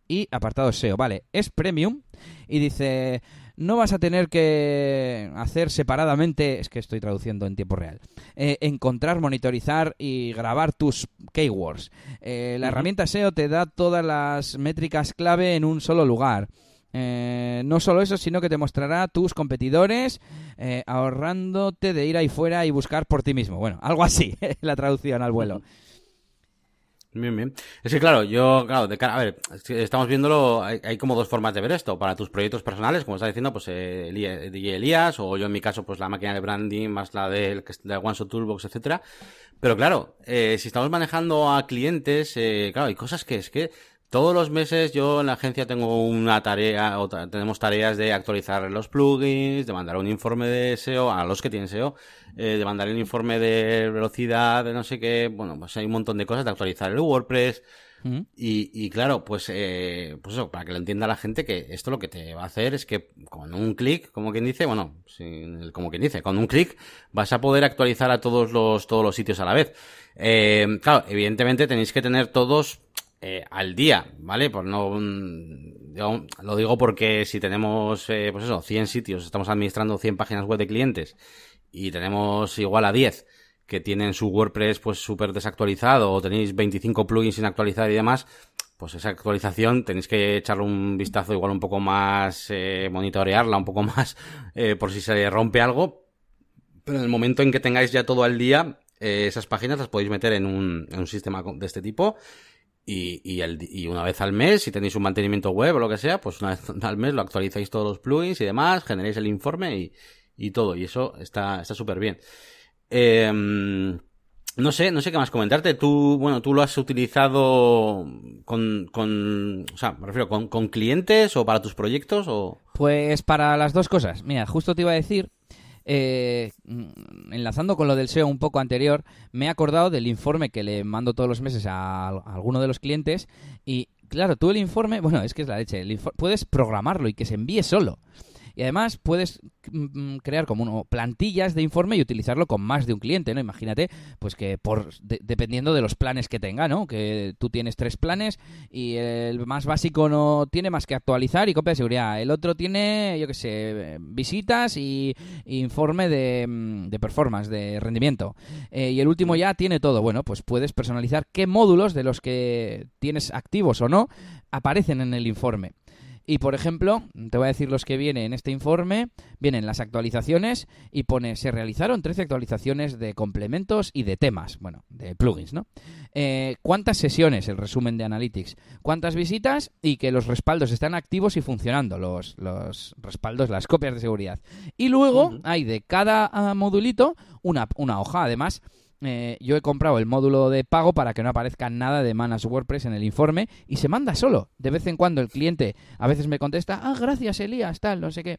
Y apartado SEO, ¿vale? Es premium y dice no vas a tener que hacer separadamente, es que estoy traduciendo en tiempo real, eh, encontrar, monitorizar y grabar tus keywords. Eh, la herramienta SEO te da todas las métricas clave en un solo lugar. Eh, no solo eso, sino que te mostrará tus competidores ahorrándote de ir ahí fuera y buscar por ti mismo. Bueno, algo así, la traducción al vuelo. Bien, bien. Es que claro, yo, claro, de cara, a ver, estamos viéndolo, hay, como dos formas de ver esto. Para tus proyectos personales, como está diciendo, pues eh, DJ Elías, o yo en mi caso, pues la máquina de branding, más la del de OneShot Toolbox, etcétera. Pero claro, eh, si estamos manejando a clientes, eh, claro, hay cosas que es que todos los meses yo en la agencia tengo una tarea, o tenemos tareas de actualizar los plugins, de mandar un informe de SEO a los que tienen SEO, eh, de mandar el informe de velocidad, de no sé qué, bueno, pues hay un montón de cosas, de actualizar el WordPress. Mm. Y, y, claro, pues, eh, pues eso, para que lo entienda la gente, que esto lo que te va a hacer es que con un clic, como quien dice, bueno, sin, como quien dice, con un clic vas a poder actualizar a todos los, todos los sitios a la vez. Eh, claro, evidentemente tenéis que tener todos eh, al día, ¿vale? Pues no, lo digo porque si tenemos, eh, pues eso, 100 sitios, estamos administrando 100 páginas web de clientes y tenemos igual a 10 que tienen su WordPress pues súper desactualizado o tenéis 25 plugins sin actualizar y demás, pues esa actualización tenéis que echarle un vistazo igual un poco más, eh, monitorearla un poco más por si se rompe algo. Pero en el momento en que tengáis ya todo al día, esas páginas las podéis meter en un, en un sistema de este tipo y, y, una vez al mes, si tenéis un mantenimiento web o lo que sea, pues una vez al mes lo actualizáis todos los plugins y demás, generéis el informe y, y todo. Y eso está súper bien. Eh, no sé, no sé qué más comentarte. Tú, bueno, tú lo has utilizado con, con o sea, me refiero, con, con clientes o para tus proyectos o... Pues para las dos cosas. Mira, justo te iba a decir eh, enlazando con lo del SEO un poco anterior, me he acordado del informe que le mando todos los meses a, alguno de los clientes y claro, tú el informe, bueno, es que es la leche, puedes programarlo y que se envíe solo. Y además puedes mm, crear como uno, plantillas de informe y utilizarlo con más de un cliente, ¿no? Imagínate, pues que por dependiendo de los planes que tenga, ¿no? Que tú tienes tres planes y el más básico no tiene más que actualizar y copia de seguridad. El otro tiene, yo qué sé, visitas y, informe de, mm, de, performance, de rendimiento. Eh, y el último ya tiene todo. Bueno, pues puedes personalizar qué módulos de los que tienes activos o no aparecen en el informe. Y por ejemplo, te voy a decir los que vienen en este informe, vienen las actualizaciones y pone, se realizaron 13 actualizaciones de complementos y de temas, bueno, de plugins, ¿no? Eh, ¿Cuántas sesiones? El resumen de Analytics. ¿Cuántas visitas? Y que los respaldos están activos y funcionando, los, los respaldos, las copias de seguridad. Y luego hay de cada ah, modulito una, una hoja, además eh, yo he comprado el módulo de pago para que no aparezca nada de Manas WordPress en el informe y se manda solo. De vez en cuando el cliente a veces me contesta, ah, gracias Elías, tal, no sé qué.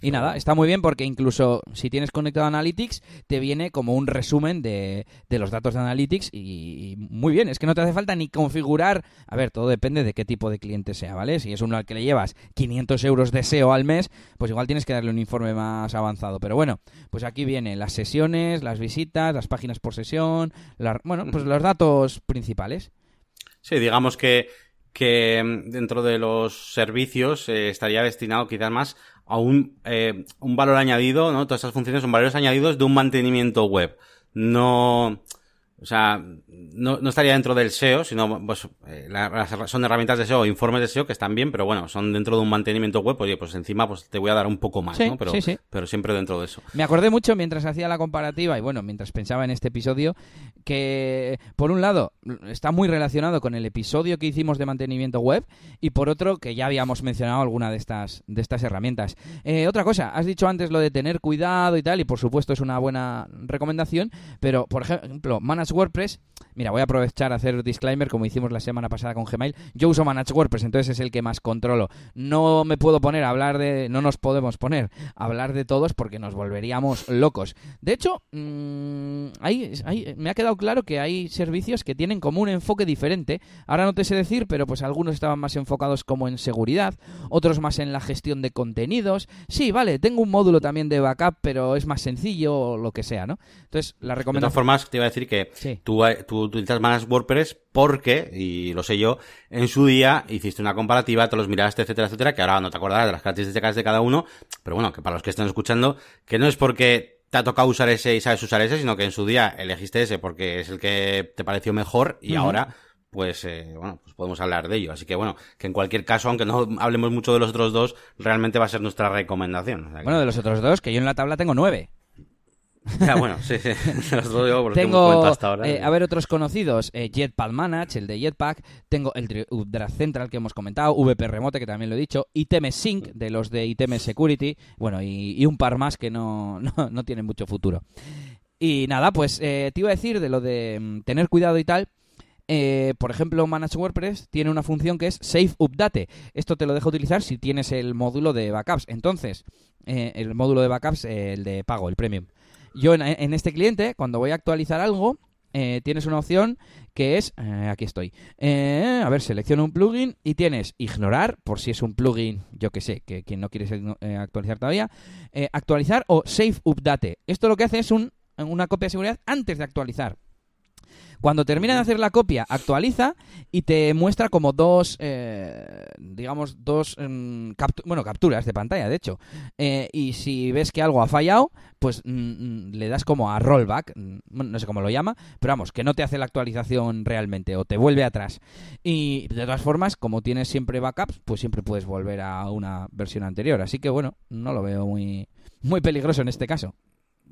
Y nada, está muy bien porque incluso si tienes conectado a Analytics, te viene como un resumen de, los datos de Analytics y, muy bien, es que no te hace falta ni configurar, a ver, todo depende de qué tipo de cliente sea, ¿vale? Si es uno al que le llevas 500 euros de SEO al mes, pues igual tienes que darle un informe más avanzado. Pero bueno, pues aquí viene las sesiones, las visitas, las páginas por sesión, bueno, pues los datos principales. Sí, digamos que que mm, dentro de los servicios eh, estaría destinado quizás más a un, eh, un valor añadido, ¿no? Todas esas funciones son valores añadidos de un mantenimiento web. No, o sea, no, no estaría dentro del SEO, sino pues, eh, son herramientas de SEO, informes de SEO que están bien, pero bueno, son dentro de un mantenimiento web, oye, pues encima pues te voy a dar un poco más, ¿no? Pero, pero siempre dentro de eso. Me acordé mucho mientras hacía la comparativa y bueno, mientras pensaba en este episodio, que por un lado está muy relacionado con el episodio que hicimos de mantenimiento web y por otro que ya habíamos mencionado alguna de estas, de estas herramientas. Eh, otra cosa, has dicho antes lo de tener cuidado y tal, y por supuesto es una buena recomendación, pero por ejemplo, Manage WordPress, mira, voy a aprovechar a hacer disclaimer como hicimos la semana pasada con Gmail. Yo uso Manage WordPress, entonces es el que más controlo. No me puedo poner a hablar de, no nos podemos poner a hablar de todos porque nos volveríamos locos. De hecho, mmm, me ha quedado claro que hay servicios que tienen como un enfoque diferente. Ahora no te sé decir, pero pues algunos estaban más enfocados como en seguridad, otros más en la gestión de contenidos. Sí, vale, tengo un módulo también de backup, pero es más sencillo o lo que sea, ¿no? Entonces, la recomendación... De todas formas, te iba a decir que tú, eh, tú, utilizas más WordPress porque, y lo sé yo, en su día hiciste una comparativa, te los miraste, etcétera, etcétera, que ahora no te acordarás de las características de cada uno, pero bueno, que para los que estén escuchando, que no es porque te ha tocado usar ese y sabes usar ese, sino que en su día elegiste ese porque es el que te pareció mejor y ahora pues eh, bueno, pues podemos hablar de ello. Así que bueno, que en cualquier caso, aunque no hablemos mucho de los otros dos, realmente va a ser nuestra recomendación. Bueno, de los otros dos, que yo en la tabla tengo nueve. Ya, bueno, sí, sí. tengo, eh, a ver, otros conocidos, eh, Jetpack Manage, el de Jetpack, tengo el Drag Central que hemos comentado, VP Remote, que también lo he dicho, ITM Sync, de los de ITM Security, bueno, y, un par más que no, no, tienen mucho futuro. Y nada, pues te iba a decir de lo de mm, tener cuidado y tal, eh, por ejemplo, Manage WordPress tiene una función que es Save Update. Esto te lo deja utilizar si tienes el módulo de backups. Entonces, eh, el módulo de backups, el de pago, el premium. Yo en, este cliente, cuando voy a actualizar algo, eh, tienes una opción que es, aquí estoy, a ver, selecciona un plugin y tienes ignorar, por si es un plugin, yo que sé, que quien no quieres actualizar todavía, actualizar o save update. Esto lo que hace es un, una copia de seguridad antes de actualizar. Cuando termina de hacer la copia, actualiza y te muestra como dos, eh, digamos, dos, mm, bueno, capturas de pantalla, de hecho. Eh, y si ves que algo ha fallado, pues mm, mm, le das como a rollback, no sé cómo lo llama, pero vamos, que no te hace la actualización realmente o te vuelve atrás. Y de todas formas, como tienes siempre backups, pues siempre puedes volver a una versión anterior. Así que bueno, no lo veo muy, muy peligroso en este caso.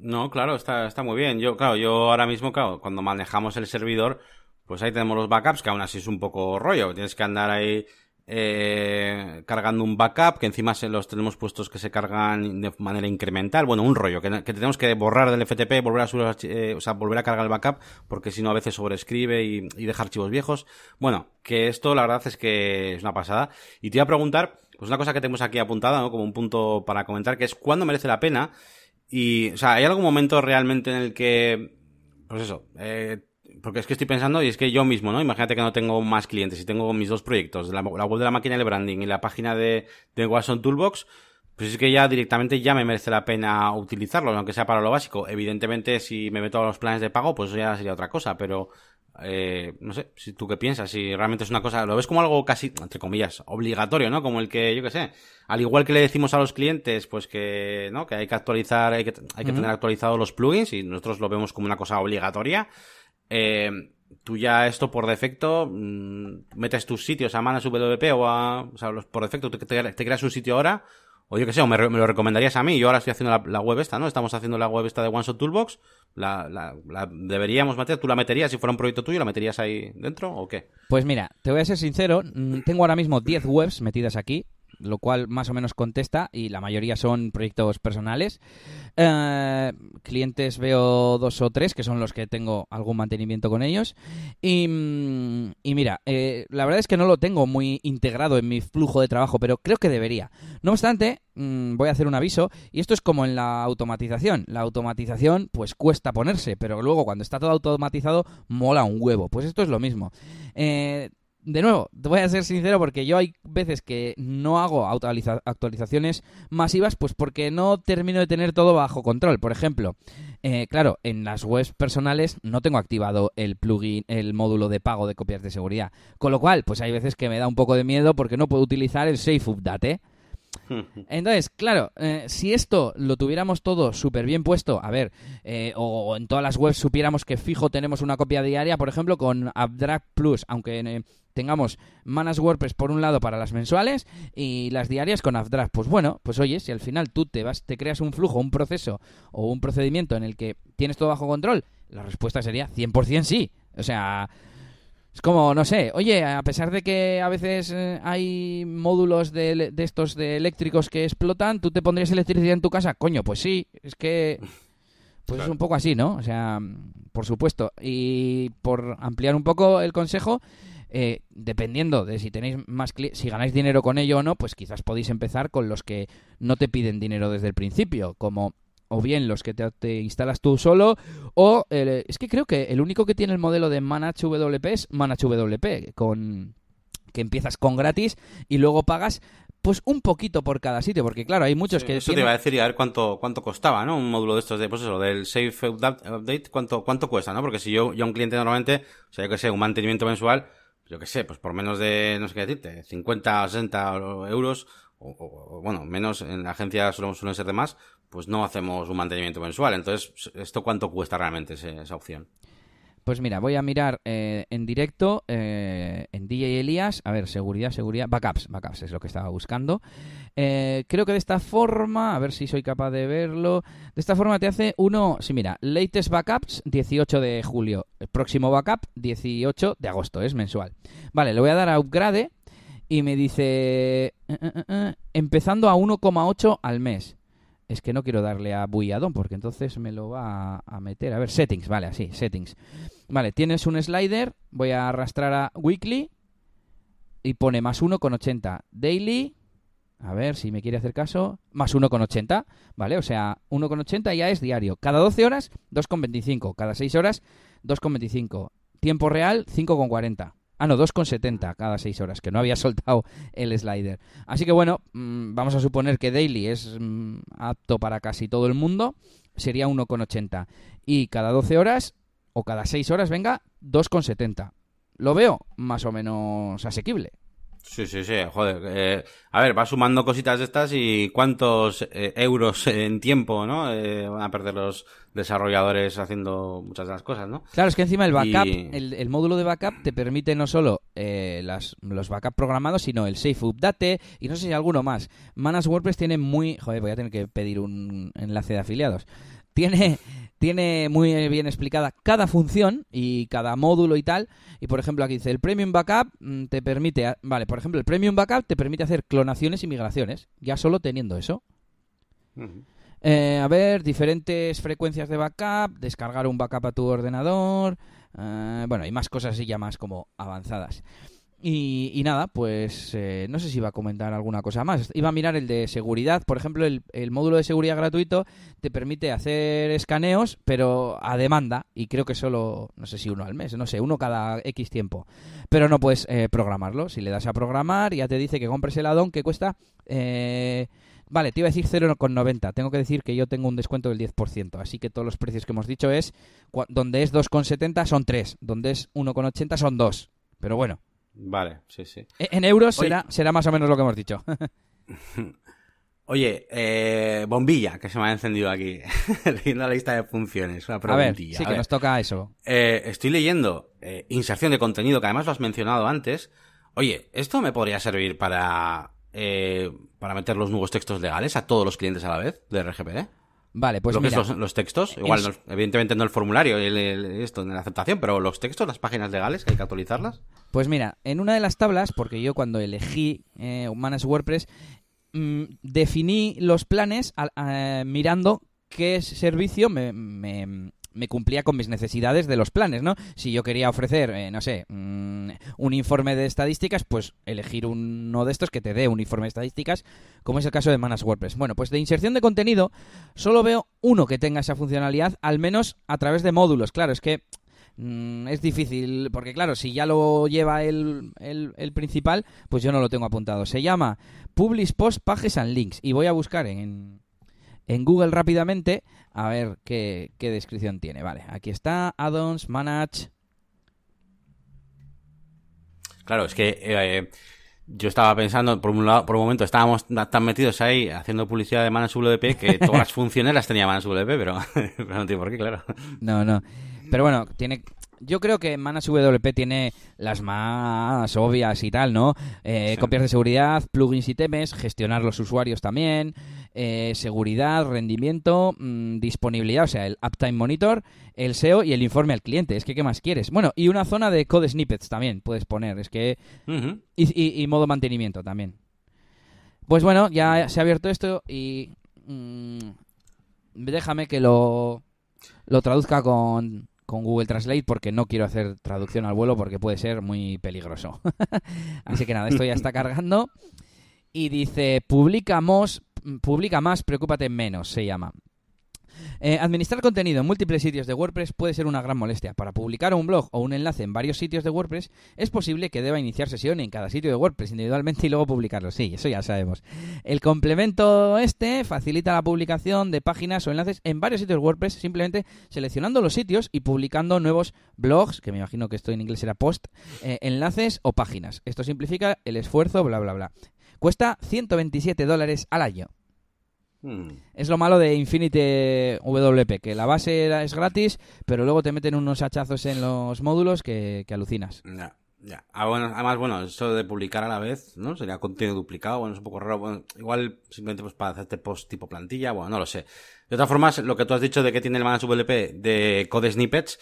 No, claro, está, está muy bien. Yo, claro, yo ahora mismo, claro, cuando manejamos el servidor, pues ahí tenemos los backups, que aún así es un poco rollo. Tienes que andar ahí eh, cargando un backup, que encima se los tenemos puestos que se cargan de manera incremental. Bueno, un rollo, que, tenemos que borrar del FTP, volver a subir, eh, o sea, volver a cargar el backup, porque si no a veces sobrescribe y, y deja archivos viejos. Bueno, que esto la verdad es que es una pasada. Y te iba a preguntar, pues una cosa que tenemos aquí apuntada, ¿no? Como un punto para comentar, que es cuándo merece la pena y, o sea, ¿hay algún momento realmente en el que, pues eso, eh, porque es que estoy pensando y es que yo mismo, ¿no? Imagínate que no tengo más clientes y tengo mis dos proyectos, la, web de la máquina de branding y la página de, de Watson Toolbox, pues es que ya directamente ya me merece la pena utilizarlo, aunque sea para lo básico. Evidentemente, si me meto a los planes de pago, pues ya sería otra cosa, pero eh, no sé, si tú qué piensas, si realmente es una cosa, lo ves como algo casi, entre comillas, obligatorio, ¿no? Como el que, yo qué sé, al igual que le decimos a los clientes, pues que, ¿no? Que hay que actualizar, hay que, hay que tener actualizados los plugins y nosotros lo vemos como una cosa obligatoria. Eh, tú ya esto por defecto mm, metes tus sitios a Manas WP o a, o sea, por defecto te, te creas un sitio ahora o yo que sé, o me, lo recomendarías a mí. Yo ahora estoy haciendo la, web esta, ¿no? Estamos haciendo la web esta de OneShot Toolbox. La, la, la, deberíamos meter. ¿Tú la meterías si fuera un proyecto tuyo? ¿La meterías ahí dentro o qué? Pues mira, te voy a ser sincero. Mm, tengo ahora mismo 10 webs metidas aquí lo cual más o menos contesta y la mayoría son proyectos personales. Eh, clientes veo dos o tres que son los que tengo algún mantenimiento con ellos. Y, mm, mira, eh, la verdad es que no lo tengo muy integrado en mi flujo de trabajo, pero creo que debería. No obstante, mm, voy a hacer un aviso y esto es como en la automatización. La automatización pues cuesta ponerse, pero luego cuando está todo automatizado mola un huevo. Pues esto es lo mismo. Eh, de nuevo, te voy a ser sincero porque yo hay veces que no hago actualizaciones masivas pues porque no termino de tener todo bajo control. Por ejemplo, eh, claro, en las webs personales no tengo activado el plugin, el módulo de pago de copias de seguridad. Con lo cual, pues hay veces que me da un poco de miedo porque no puedo utilizar el Safe Update. Entonces, claro, eh, si esto lo tuviéramos todo súper bien puesto, a ver, eh, o, en todas las webs supiéramos que fijo tenemos una copia diaria, por ejemplo, con AppDraft Plus, aunque eh, tengamos Manas WordPress por un lado para las mensuales y las diarias con AppDraft. Pues bueno, pues oye, si al final tú te vas, te creas un flujo, un proceso o un procedimiento en el que tienes todo bajo control, la respuesta sería 100% sí. O sea, es como, no sé, oye, a pesar de que a veces eh, hay módulos de, de, estos de eléctricos que explotan, ¿tú te pondrías electricidad en tu casa? Coño, pues sí, es que... Pues es un poco así, ¿no? O sea, por supuesto. Y por ampliar un poco el consejo, eh, dependiendo de si tenéis más si ganáis dinero con ello o no, pues quizás podéis empezar con los que no te piden dinero desde el principio, como o bien los que te, instalas tú solo, o eh, es que creo que el único que tiene el modelo de Manage WP es Manage WP, con, que empiezas con gratis y luego pagas pues un poquito por cada sitio, porque claro, hay muchos que... Eso te iba a decir y a ver cuánto, cuánto costaba, ¿no? Un módulo de estos de, pues eso, del Safe Update, ¿cuánto, cuánto cuesta, no? Porque si yo, yo a un cliente normalmente, o sea, yo que sé, un mantenimiento mensual, yo que sé, pues por menos de, no sé qué decirte, 50 o 60 euros, o, bueno, menos en la agencia suelen, suelen ser de más, pues no hacemos un mantenimiento mensual. Entonces, ¿esto cuánto cuesta realmente esa opción? Pues mira, voy a mirar eh, en directo eh, en DJ Elías. A ver, seguridad, seguridad. Backups, backups es lo que estaba buscando. Eh, creo que de esta forma, a ver si soy capaz de verlo. De esta forma te hace uno. Sí, mira, latest backups 18 de julio. El próximo backup 18 de agosto, es mensual. Vale, le voy a dar a upgrade y me dice. empezando a 1,8 al mes es que no quiero darle a Bulladón porque entonces me lo va a, meter. A ver, settings, vale, así, settings. Vale, tienes un slider, voy a arrastrar a weekly y pone más 1,80. Daily, a ver si me quiere hacer caso, más 1,80, ¿vale? O sea, 1,80 ya es diario. Cada 12 horas, 2,25. Cada 6 horas, 2,25. Tiempo real, 5,40. Ah, no, 2,70 cada 6 horas, que no había soltado el slider. Así que bueno, mm, vamos a suponer que daily es mm, apto para casi todo el mundo, sería 1,80. Y cada 12 horas, o cada 6 horas, venga, 2,70. Lo veo más o menos asequible. Sí, sí, sí, joder. Eh, a ver, va sumando cositas de estas y cuántos eh, euros en tiempo, ¿no? Eh, van a perder los desarrolladores haciendo muchas de las cosas, ¿no? Claro, es que encima el backup, el, módulo de backup te permite no solo las, los backup programados, sino el safe update y no sé si alguno más. Manas WordPress tiene muy... Joder, voy a tener que pedir un enlace de afiliados. Tiene tiene muy bien explicada cada función y cada módulo y tal. Y por ejemplo, aquí dice, el Premium Backup mm, te permite, vale, por ejemplo, el Premium Backup te permite hacer clonaciones y migraciones, ya solo teniendo eso. Eh, a ver, diferentes frecuencias de backup, descargar un backup a tu ordenador, eh, bueno, y más cosas así ya más como avanzadas. Y, nada, pues eh, no sé si iba a comentar alguna cosa más. Iba a mirar el de seguridad. Por ejemplo, el, módulo de seguridad gratuito te permite hacer escaneos, pero a demanda. Y creo que solo, no sé si uno al mes, no sé, uno cada X tiempo. Pero no puedes eh, programarlo. Si le das a programar, ya te dice que compres el addon que cuesta... Eh, vale, te iba a decir 0,90. Tengo que decir que yo tengo un descuento del 10%. Así que todos los precios que hemos dicho es... Donde es 2,70 son 3. Donde es 1,80 son 2. Pero bueno, Vale, sí, sí. E, en euros será, será más o menos lo que hemos dicho. Oye, eh, bombilla, que se me ha encendido aquí, leyendo la lista de funciones, una. A ver, sí, que nos toca eso. Eh, estoy leyendo eh, inserción de contenido, que además lo has mencionado antes. Oye, ¿esto me podría servir para, para meter los nuevos textos legales a todos los clientes a la vez de RGPD? Vale, pues lo mira, que son los, textos, igual evidentemente no el formulario, el, esto en la aceptación, pero los textos, las páginas legales, que hay que actualizarlas. Pues mira, en una de las tablas, porque yo cuando elegí eh, Manage WordPress, mm, definí los planes mirando qué servicio me, me cumplía con mis necesidades de los planes, ¿no? Si yo quería ofrecer, eh, no sé, mm, un informe de estadísticas, pues elegir uno de estos que te dé un informe de estadísticas, como es el caso de Manas WordPress. Bueno, pues de inserción de contenido, solo veo uno que tenga esa funcionalidad, al menos a través de módulos. Claro, es que mm, es difícil, porque claro, si ya lo lleva el, el, principal, pues yo no lo tengo apuntado. Se llama Publish Post Pages and Links y voy a buscar en, en Google rápidamente a ver qué, descripción tiene. Vale, aquí está, addons, manage. Claro, es que eh, yo estaba pensando, por un lado, por un momento estábamos tan metidos ahí haciendo publicidad de Manas WP que todas las funciones las tenía Manas WP, pero, pero no tiene por qué, claro. No, no. Pero bueno, tiene yo creo que Manas WP tiene las más obvias y tal, ¿no? Eh, copias de seguridad, plugins y temes, gestionar los usuarios también, eh, seguridad, rendimiento, mm, disponibilidad, o sea, el Uptime Monitor, el SEO y el informe al cliente. Es que, ¿qué más quieres? Bueno, y una zona de code snippets también puedes poner, es que... y, modo mantenimiento también. Pues bueno, ya se ha abierto esto y... Mm, déjame que lo, lo traduzca con con Google Translate porque no quiero hacer traducción al vuelo porque puede ser muy peligroso. Así que nada, esto ya está cargando. Y dice, publicamos, publica más, preocúpate menos, se llama. Eh, administrar contenido en múltiples sitios de WordPress puede ser una gran molestia. Para publicar un blog o un enlace en varios sitios de WordPress, es posible que deba iniciar sesión en cada sitio de WordPress individualmente y luego publicarlo. Sí, eso ya sabemos. El complemento este facilita la publicación de páginas o enlaces en varios sitios de WordPress simplemente seleccionando los sitios y publicando nuevos blogs, que me imagino que esto en inglés era post, eh, enlaces o páginas. Esto simplifica el esfuerzo, bla, bla, bla. Cuesta 127 dólares al año. Hmm. Es lo malo de Infinite WP, que la base es gratis, pero luego te meten unos hachazos en los módulos que, alucinas. Ya, ya. Ah, además, bueno, eso de publicar a la vez, ¿no? Sería contenido duplicado, bueno, es un poco raro. igual simplemente pues para hacerte post tipo plantilla, bueno, no lo sé. De todas formas, lo que tú has dicho de que tiene el Manage WP de code snippets,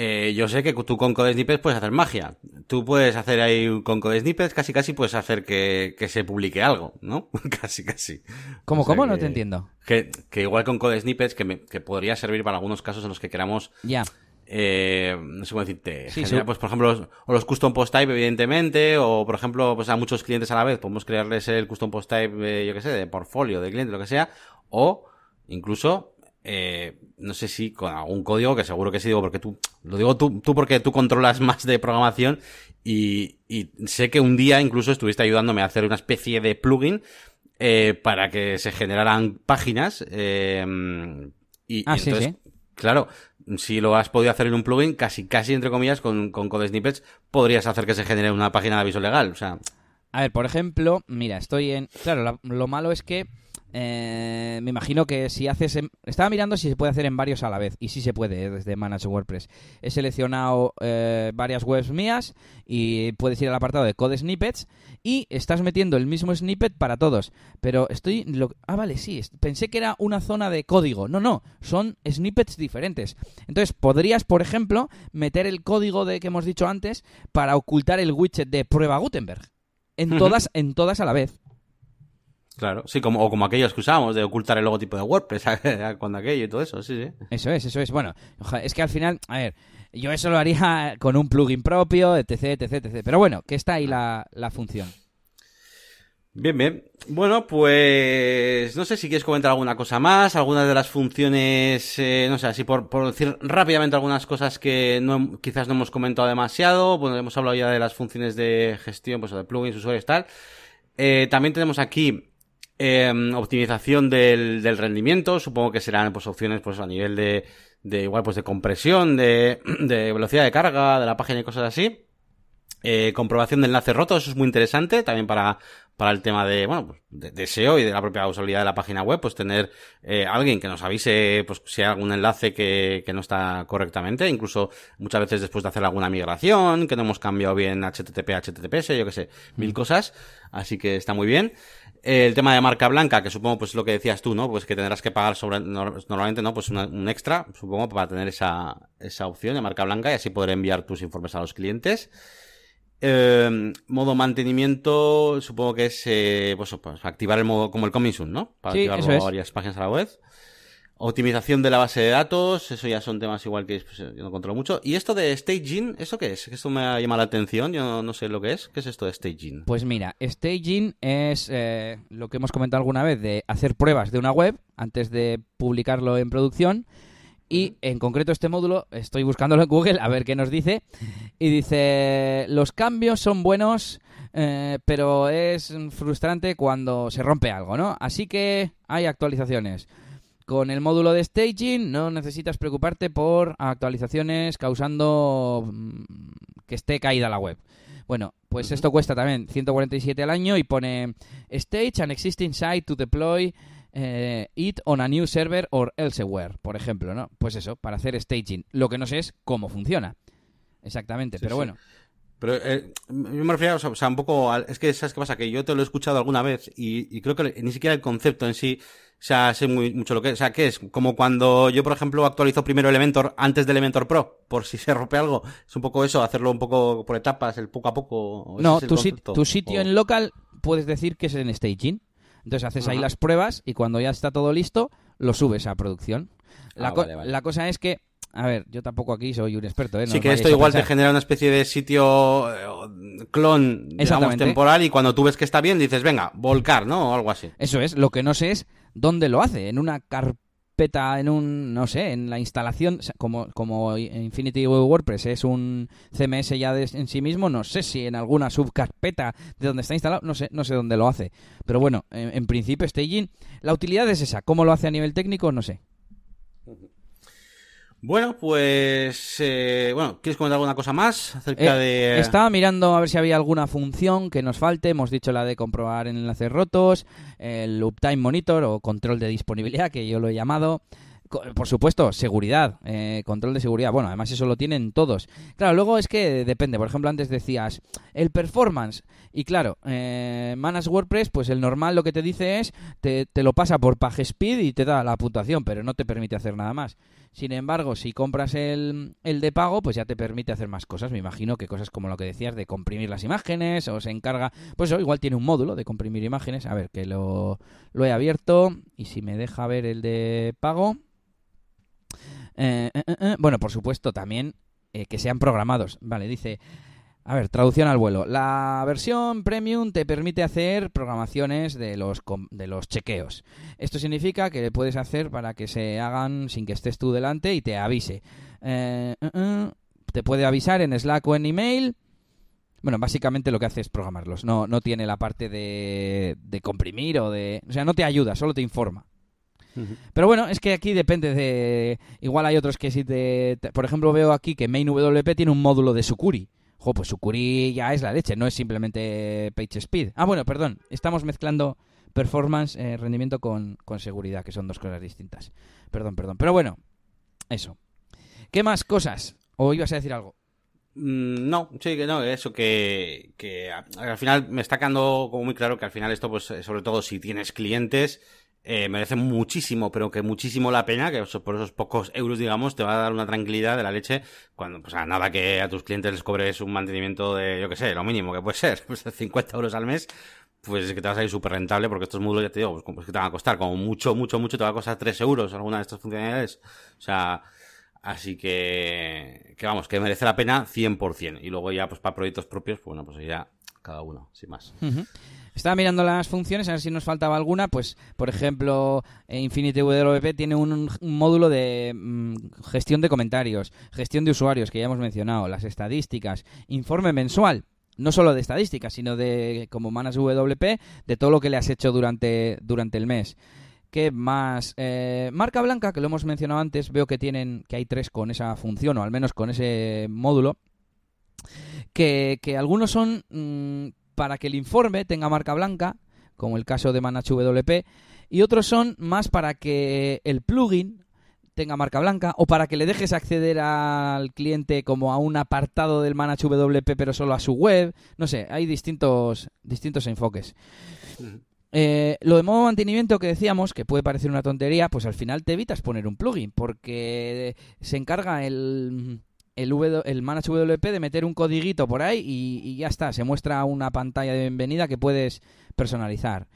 eh, yo sé que tú con Code Snippets puedes hacer magia. Tú puedes hacer ahí con Code Snippets, casi casi puedes hacer que, se publique algo, ¿no? casi casi. ¿Cómo, cómo? no te entiendo. Que, igual con Code Snippets, que, que podría servir para algunos casos en los que queramos... Ya. Eh, no sé cómo decirte, sí, pues por ejemplo, los, o los custom post type, evidentemente, o por ejemplo, pues a muchos clientes a la vez podemos crearles el custom post type, yo qué sé, de portfolio, de cliente, lo que sea, o incluso eh, no sé si con algún código, que seguro que sí, digo, porque tú, lo digo tú, tú porque tú controlas más de programación y, y sé que un día incluso estuviste ayudándome a hacer una especie de plugin eh, para que se generaran páginas. Eh, y, ah, entonces, claro, si lo has podido hacer en un plugin, casi, casi entre comillas, con, con Code Snippets, podrías hacer que se genere una página de aviso legal. O sea. A ver, por ejemplo, mira, estoy en. Claro, lo malo es que eh, me imagino que si haces... Estaba mirando si se puede hacer en varios a la vez. Y sí se puede eh, desde Manage WordPress. He seleccionado eh, varias webs mías y puedes ir al apartado de Code Snippets y estás metiendo el mismo snippet para todos. Pero estoy... Ah, vale, sí. Pensé que era una zona de código. No, no. Son snippets diferentes. Entonces podrías, por ejemplo, meter el código de que hemos dicho antes para ocultar el widget de prueba Gutenberg. En todas, en todas a la vez. Claro, sí, como, o como aquellos que usamos de ocultar el logotipo de WordPress cuando aquello y todo eso, sí, sí. Eso es, eso es. Bueno, es que al final, a ver, yo eso lo haría con un plugin propio, etc, etc, etc. Pero bueno, que está ahí la, función. Bien, bien. Bueno, pues no sé si quieres comentar alguna cosa más, algunas de las funciones, eh, no sé, así por, decir rápidamente algunas cosas que no, quizás no hemos comentado demasiado. Bueno, hemos hablado ya de las funciones de gestión, pues de plugins, usuarios, tal. Eh, también tenemos aquí Em, optimización del, del, rendimiento, supongo que serán pues opciones pues a nivel de, de igual pues de compresión, de, de velocidad de carga de la página y cosas así. Eh, comprobación de enlaces rotos, eso es muy interesante también para, para el tema de, bueno, pues de, SEO y de la propia usabilidad de la página web, pues tener eh, alguien que nos avise pues si hay algún enlace que, que no está correctamente, incluso muchas veces después de hacer alguna migración, que no hemos cambiado bien HTTP, HTTPS, yo que sé, mil mm. cosas, así que está muy bien el tema de marca blanca, que supongo pues lo que decías tú, ¿no? Pues que tendrás que pagar sobre, normalmente, ¿no? Pues un extra, supongo, para tener esa, esa opción de marca blanca y así poder enviar tus informes a los clientes. Eh, modo mantenimiento, supongo que es, eh, pues, pues, activar el modo como el Coming Soon, ¿no? Para activar varias páginas a la web. Optimización de la base de datos, eso ya son temas igual que pues, yo no controlo mucho. ¿Y esto de staging, eso qué es? Esto me ha llamado la atención, yo no, sé lo que es. ¿Qué es esto de staging? Pues mira, staging es eh, lo que hemos comentado alguna vez de hacer pruebas de una web antes de publicarlo en producción. Y en concreto este módulo, estoy buscándolo en Google a ver qué nos dice. Y dice, los cambios son buenos, eh, pero es frustrante cuando se rompe algo, ¿no? Así que hay actualizaciones. Con el módulo de staging no necesitas preocuparte por actualizaciones causando mm, que esté caída la web. Bueno, pues esto cuesta también 147 al año y pone Stage an existing site to deploy eh, it on a new server or elsewhere, por ejemplo, ¿no? Pues eso, para hacer staging. Lo que no sé es cómo funciona. Exactamente, pero bueno. Pero eh, yo me refiero, o sea, un poco, es que sabes qué pasa, que yo te lo he escuchado alguna vez y, creo que ni siquiera el concepto en sí, o sea, sé muy, mucho lo que, o sea, ¿qué es? Como cuando yo, por ejemplo, actualizo primero Elementor antes del Elementor Pro, por si se rompe algo, es un poco eso, hacerlo un poco por etapas, el poco a poco. No, tu, tu, sitio en local puedes decir que es en staging. Entonces haces ahí las pruebas y cuando ya está todo listo, lo subes a producción. La, ah, la cosa es que a ver, yo tampoco aquí soy un experto, ¿eh? sí, que esto igual te genera una especie de sitio eh, clon, digamos, temporal y cuando tú ves que está bien dices, venga, volcar, ¿no? O algo así. Eso es, lo que no sé es dónde lo hace, en una carpeta, en un, no sé, en la instalación, como, como Infinity WordPress es un CMS ya en sí mismo, no sé si en alguna subcarpeta de donde está instalado, no sé, no sé dónde lo hace. Pero bueno, en, en principio Staging, la utilidad es esa, ¿cómo lo hace a nivel técnico? No sé. Bueno, pues eh, bueno, ¿quieres comentar alguna cosa más acerca eh, de...? Estaba mirando a ver si había alguna función que nos falte. Hemos dicho la de comprobar enlaces rotos, el Uptime Monitor o control de disponibilidad, que yo lo he llamado. Por supuesto, seguridad, eh, control de seguridad. Bueno, además eso lo tienen todos. Claro, luego es que depende. Por ejemplo, antes decías el performance. Y claro, eh, Manage WordPress, pues el normal lo que te dice es te, te lo pasa por PageSpeed y te da la puntuación, pero no te permite hacer nada más. Sin embargo, si compras el, el de pago, pues ya te permite hacer más cosas. Me imagino que cosas como lo que decías de comprimir las imágenes o se encarga... Pues eso, igual tiene un módulo de comprimir imágenes. A ver, que lo, lo he abierto y si me deja ver el de pago... Eh, eh, eh, bueno, por supuesto, también que sean programados. Vale, dice... A ver, traducción al vuelo. La versión premium te permite hacer programaciones de los, de los chequeos. Esto significa que le puedes hacer para que se hagan sin que estés tú delante y te avise. te puede avisar en Slack o en email. Bueno, básicamente lo que hace es programarlos. No, no tiene la parte de, de comprimir o de... O sea, no te ayuda, solo te informa. Pero bueno, es que aquí depende de... Igual hay otros que si te... Por ejemplo, veo aquí que MainWP tiene un módulo de Sucuri. Jo, pues Sucuri ya es la leche, no es simplemente PageSpeed. Ah, bueno, perdón, estamos mezclando performance, eh, rendimiento con, con seguridad, que son dos cosas distintas. Perdón, perdón. Pero bueno, eso. ¿Qué más cosas? ¿O ibas a decir algo? Mm, no, sí, que no, eso que, que al final me está quedando como muy claro que al final esto, pues sobre todo si tienes clientes, eh, merece muchísimo, pero que muchísimo la pena, que por esos pocos euros, digamos, te va a dar una tranquilidad de la leche, cuando, pues a nada que a tus clientes les cobres un mantenimiento de, yo que sé, lo mínimo que puede ser, pues de 50 euros al mes, pues es que te vas a ir súper rentable, porque estos módulos, ya te digo, pues, pues, que te van a costar como mucho, mucho, mucho, te va a costar 3 euros alguna de estas funcionalidades. O sea, así que, que vamos, que merece la pena 100%. Y luego ya, pues para proyectos propios, pues bueno, pues ya cada uno, sin más. Estaba mirando las funciones, a ver si nos faltaba alguna. Pues, por ejemplo, eh, Infinity WP tiene un, módulo de mm, gestión de comentarios, gestión de usuarios, que ya hemos mencionado, las estadísticas, informe mensual. No solo de estadísticas, sino de, como Manas WP, de todo lo que le has hecho durante, durante el mes. ¿Qué más? Eh, marca blanca, que lo hemos mencionado antes, veo que tienen, que hay tres con esa función, o al menos con ese módulo. Que, que algunos son mm, para que el informe tenga marca blanca, como el caso de Manage WP, y otros son más para que el plugin tenga marca blanca o para que le dejes acceder al cliente como a un apartado del Manage WP pero solo a su web. No sé, hay distintos, distintos enfoques. Eh, lo de modo mantenimiento que decíamos, que puede parecer una tontería, pues al final te evitas poner un plugin, porque se encarga el, el, w, Manage WP de meter un codiguito por ahí y, ya está, se muestra una pantalla de bienvenida que puedes personalizar.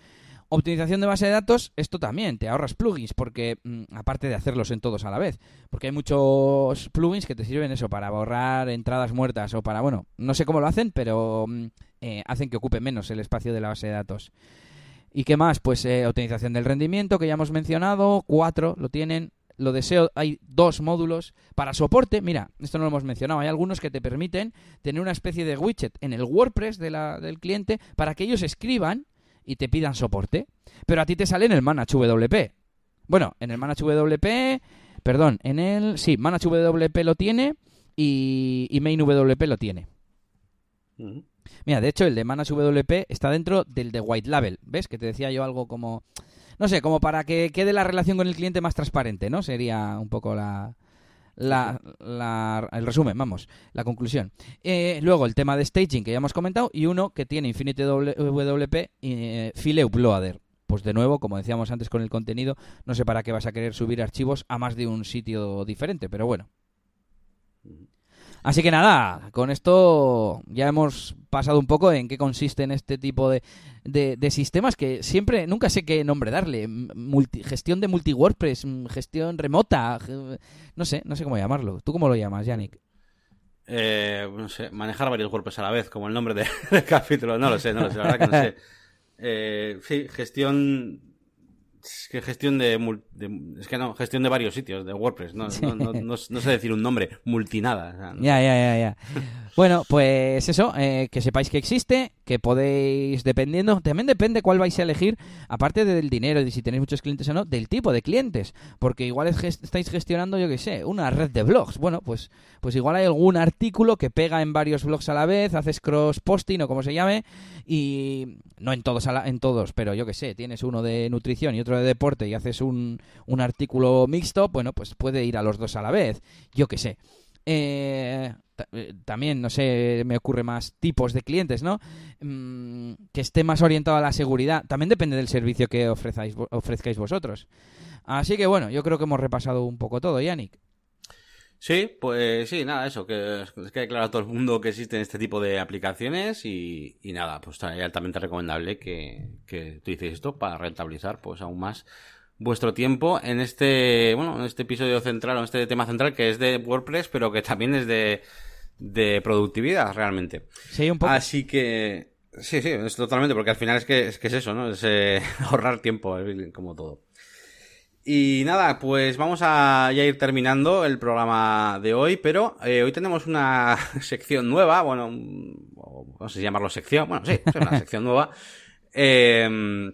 Optimización de base de datos, esto también, te ahorras plugins, porque mm, aparte de hacerlos en todos a la vez, porque hay muchos plugins que te sirven eso, para borrar entradas muertas o para, bueno, no sé cómo lo hacen, pero mm, eh, hacen que ocupe menos el espacio de la base de datos. ¿Y qué más? Pues eh, optimización del rendimiento, que ya hemos mencionado, cuatro lo tienen, lo deseo, hay dos módulos para soporte. Mira, esto no lo hemos mencionado. Hay algunos que te permiten tener una especie de widget en el WordPress de la, del cliente para que ellos escriban y te pidan soporte. Pero a ti te sale en el Manage WP. Bueno, en el Manage WP, perdón, en el. Sí, Manage WP lo tiene y, y Main WP lo tiene. Mira, de hecho, el de Manas WP está dentro del de White Label. ¿Ves? Que te decía yo algo como. No sé, como para que quede la relación con el cliente más transparente, ¿no? Sería un poco la. La, el resumen, vamos, la conclusión. Eh, luego el tema de staging que ya hemos comentado y uno que tiene Infinity WP eh, File Uploader. Pues de nuevo, como decíamos antes con el contenido, no sé para qué vas a querer subir archivos a más de un sitio diferente, pero bueno. Así que nada, con esto ya hemos pasado un poco en qué consiste en este tipo de, de, sistemas que siempre, nunca sé qué nombre darle. gestión de multi-WordPress, gestión remota, no sé, no sé cómo llamarlo. ¿Tú cómo lo llamas, Yannick? Eh, no sé, manejar varios WordPress a la vez, como el nombre de, del capítulo. No lo sé, no lo sé, la verdad que no sé. Eh, sí, gestión es que gestión de, Es que no, gestión de varios sitios de WordPress. No, no, no, sé decir un nombre, multinada. ya, ya, ya, ya. bueno, pues eso, eh, que sepáis que existe, que podéis, dependiendo, también depende cuál vais a elegir, aparte del dinero y de si tenéis muchos clientes o no, del tipo de clientes. Porque igual estáis gestionando, yo qué sé, una red de blogs. Bueno, pues, pues igual hay algún artículo que pega en varios blogs a la vez, haces cross-posting o como se llame, y no en todos, en todos, pero yo qué sé, tienes uno de nutrición y otro de deporte y haces un, un artículo mixto, bueno, pues puede ir a los dos a la vez, yo qué sé. Eh, eh, también, no sé, me ocurre más tipos de clientes, ¿no? Mm, que esté más orientado a la seguridad. También depende del servicio que ofrezcáis, ofrezcáis vosotros. Así que bueno, yo creo que hemos repasado un poco todo, Yannick. Sí, pues sí, nada, eso, que es que claro a todo el mundo que existen este tipo de aplicaciones y, nada, pues es altamente recomendable que, que utilicéis esto para rentabilizar pues aún más vuestro tiempo en este, bueno, en este episodio central, o en este tema central que es de WordPress, pero que también es de, de productividad realmente. Sí, un poco. Así que, sí, sí, es totalmente, porque al final es que es, que es eso, ¿no? Es eh, ahorrar tiempo, como todo. Y nada, pues vamos a ya ir terminando el programa de hoy, pero eh, hoy tenemos una sección nueva, bueno, no sé si llamarlo sección, bueno, sí, es una sección nueva, eh,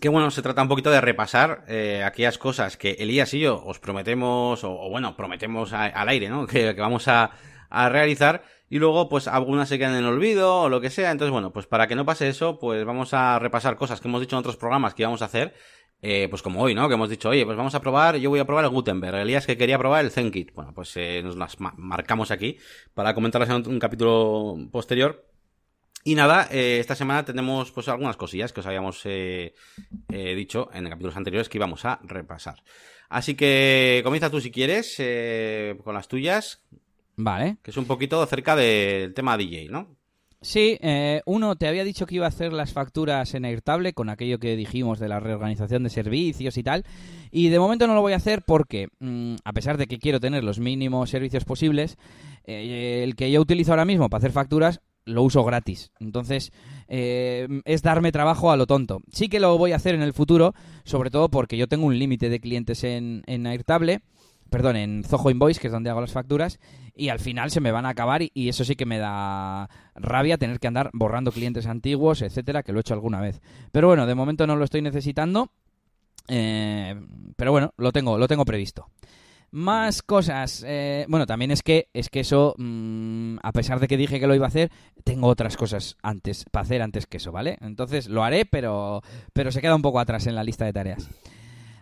que bueno, se trata un poquito de repasar eh, aquellas cosas que Elías y yo os prometemos, o, bueno, prometemos al aire, ¿no? Que, que vamos a, a, realizar, y luego pues algunas se quedan en el olvido o lo que sea, entonces bueno, pues para que no pase eso, pues vamos a repasar cosas que hemos dicho en otros programas que íbamos a hacer, eh, pues como hoy, ¿no? Que hemos dicho, oye, pues vamos a probar, yo voy a probar el Gutenberg. Elías que quería probar el ZenKit. Bueno, pues eh, nos las marcamos aquí para comentarlas en un, capítulo posterior. Y nada, eh, esta semana tenemos pues algunas cosillas que os habíamos dicho en capítulos anteriores que íbamos a repasar. Así que comienza tú si quieres con las tuyas. Vale. Que es un poquito acerca del tema DJ, ¿no? Sí, eh, uno te había dicho que iba a hacer las facturas en Airtable con aquello que dijimos de la reorganización de servicios y tal. Y de momento no lo voy a hacer porque, mm, a pesar de que quiero tener los mínimos servicios posibles, eh, el que yo utilizo ahora mismo para hacer facturas lo uso gratis. Entonces, eh, es darme trabajo a lo tonto. Sí que lo voy a hacer en el futuro, sobre todo porque yo tengo un límite de clientes en, en Airtable perdón, en Zoho Invoice, que es donde hago las facturas, y al final se me van a acabar y, eso sí que me da rabia tener que andar borrando clientes antiguos, etcétera, que lo he hecho alguna vez. Pero bueno, de momento no lo estoy necesitando, eh, pero bueno, lo tengo, lo tengo previsto. Más cosas. Eh, bueno, también es que es que eso, mm, a pesar de que dije que lo iba a hacer, tengo otras cosas antes para hacer antes que eso, ¿vale? Entonces lo haré, pero pero se queda un poco atrás en la lista de tareas.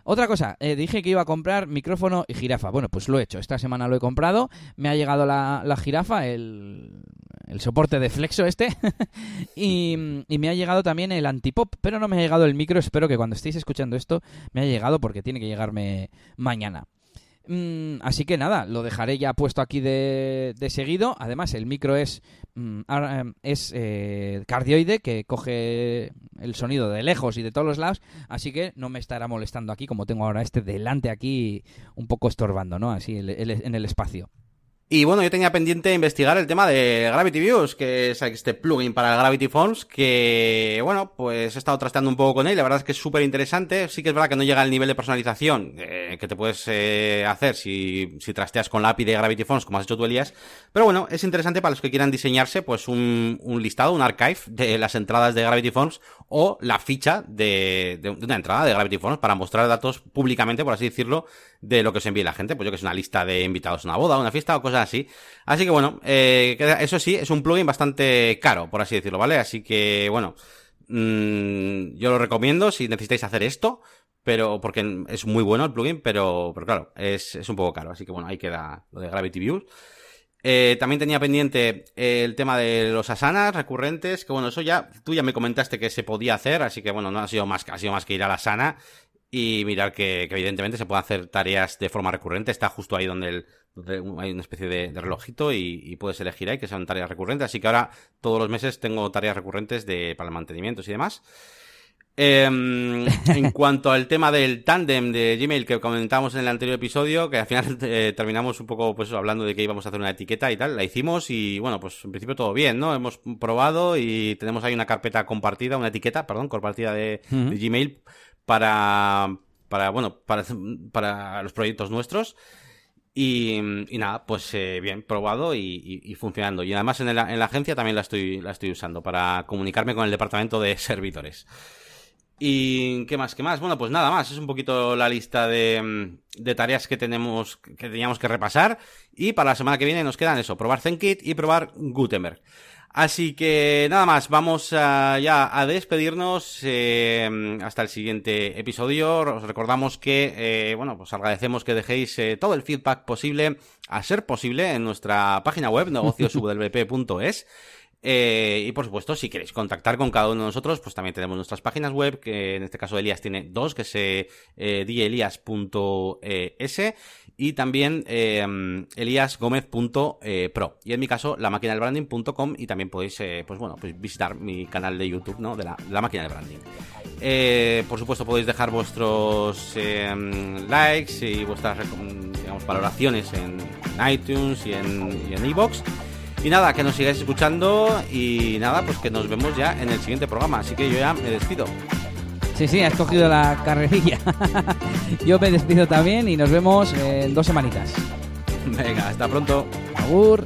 Otra cosa, eh, dije que iba a comprar micrófono y jirafa. Bueno, pues lo he hecho. Esta semana lo he comprado. Me ha llegado la, la jirafa, el, el, soporte de flexo este. y, y, me ha llegado también el antipop. Pero no me ha llegado el micro. Espero que cuando estéis escuchando esto me haya llegado porque tiene que llegarme mañana. Mm, así que nada, lo dejaré ya puesto aquí de, seguido. Además, el micro es, mm, em, es eh, cardioide, que coge el sonido de lejos y de todos los lados. Así que no me estará molestando aquí, como tengo ahora este delante aquí, un poco estorbando, ¿no? Así en el espacio. Y bueno, yo tenía pendiente investigar el tema de Gravity Views, que es este plugin para Gravity Forms, que bueno, pues he estado trasteando un poco con él, la verdad es que es súper interesante, sí que es verdad que no llega al nivel de personalización, eh, que te puedes eh, hacer si, si trasteas con la API de Gravity Forms, como has hecho tú, Elías. Pero bueno, es interesante para los que quieran diseñarse, pues un, un listado, un archive de las entradas de Gravity Forms o la ficha de, de una entrada de Gravity Forms para mostrar datos públicamente, por así decirlo, de lo que os envíe la gente. Pues yo que es una lista de invitados una boda, una fiesta o cosas así. Así que bueno, eh, eso sí, es un plugin bastante caro, por así decirlo, ¿vale? Así que bueno, mmm, yo lo recomiendo si necesitáis hacer esto pero porque es muy bueno el plugin, pero, pero claro, es, es un poco caro, así que bueno, ahí queda lo de Gravity Views. Eh, también tenía pendiente el tema de los asanas recurrentes, que bueno, eso ya, tú ya me comentaste que se podía hacer, así que bueno, no ha sido más, ha sido más que ir a la asana y mirar que, que evidentemente se pueden hacer tareas de forma recurrente, está justo ahí donde, el, donde hay una especie de, de relojito y, y, puedes elegir ahí que sean tareas recurrentes, así que ahora todos los meses tengo tareas recurrentes de, para el mantenimiento y demás. Eh, en cuanto al tema del tándem de Gmail que comentamos en el anterior episodio, que al final eh, terminamos un poco pues hablando de que íbamos a hacer una etiqueta y tal, la hicimos y bueno, pues en principio todo bien, ¿no? Hemos probado y tenemos ahí una carpeta compartida, una etiqueta, perdón, compartida de, uh -huh. de Gmail para, para, bueno, para, para los proyectos nuestros. Y, y, nada, pues eh, bien, probado y, y, y, funcionando. Y además en, el, en, la agencia también la estoy, la estoy usando para comunicarme con el departamento de servidores. ¿Y qué más? ¿Qué más? Bueno, pues nada más. Es un poquito la lista de, de, tareas que tenemos, que teníamos que repasar. Y para la semana que viene nos quedan eso, probar ZenKit y probar Gutenberg. Así que nada más, vamos a, ya a despedirnos eh, hasta el siguiente episodio. Os recordamos que, eh, bueno, pues agradecemos que dejéis eh, todo el feedback posible, a ser posible, en nuestra página web, negocioswp.es. Eh, y por supuesto, si queréis contactar con cada uno de nosotros, pues también tenemos nuestras páginas web, que en este caso Elías tiene dos, que es eh, dielias.es y también eh, eliasgomez.pro. Y en mi caso, la máquina y también podéis, eh, pues bueno, pues visitar mi canal de YouTube, ¿no? De la, la máquina del branding. Eh, por supuesto, podéis dejar vuestros eh, likes y vuestras, digamos, valoraciones en iTunes y en, y en iVoox. Y nada, que nos sigáis escuchando y nada, pues que nos vemos ya en el siguiente programa. Así que yo ya me despido. Sí, sí, has cogido la carrerilla. yo me despido también y nos vemos en dos semanitas. Venga, hasta pronto. Agur.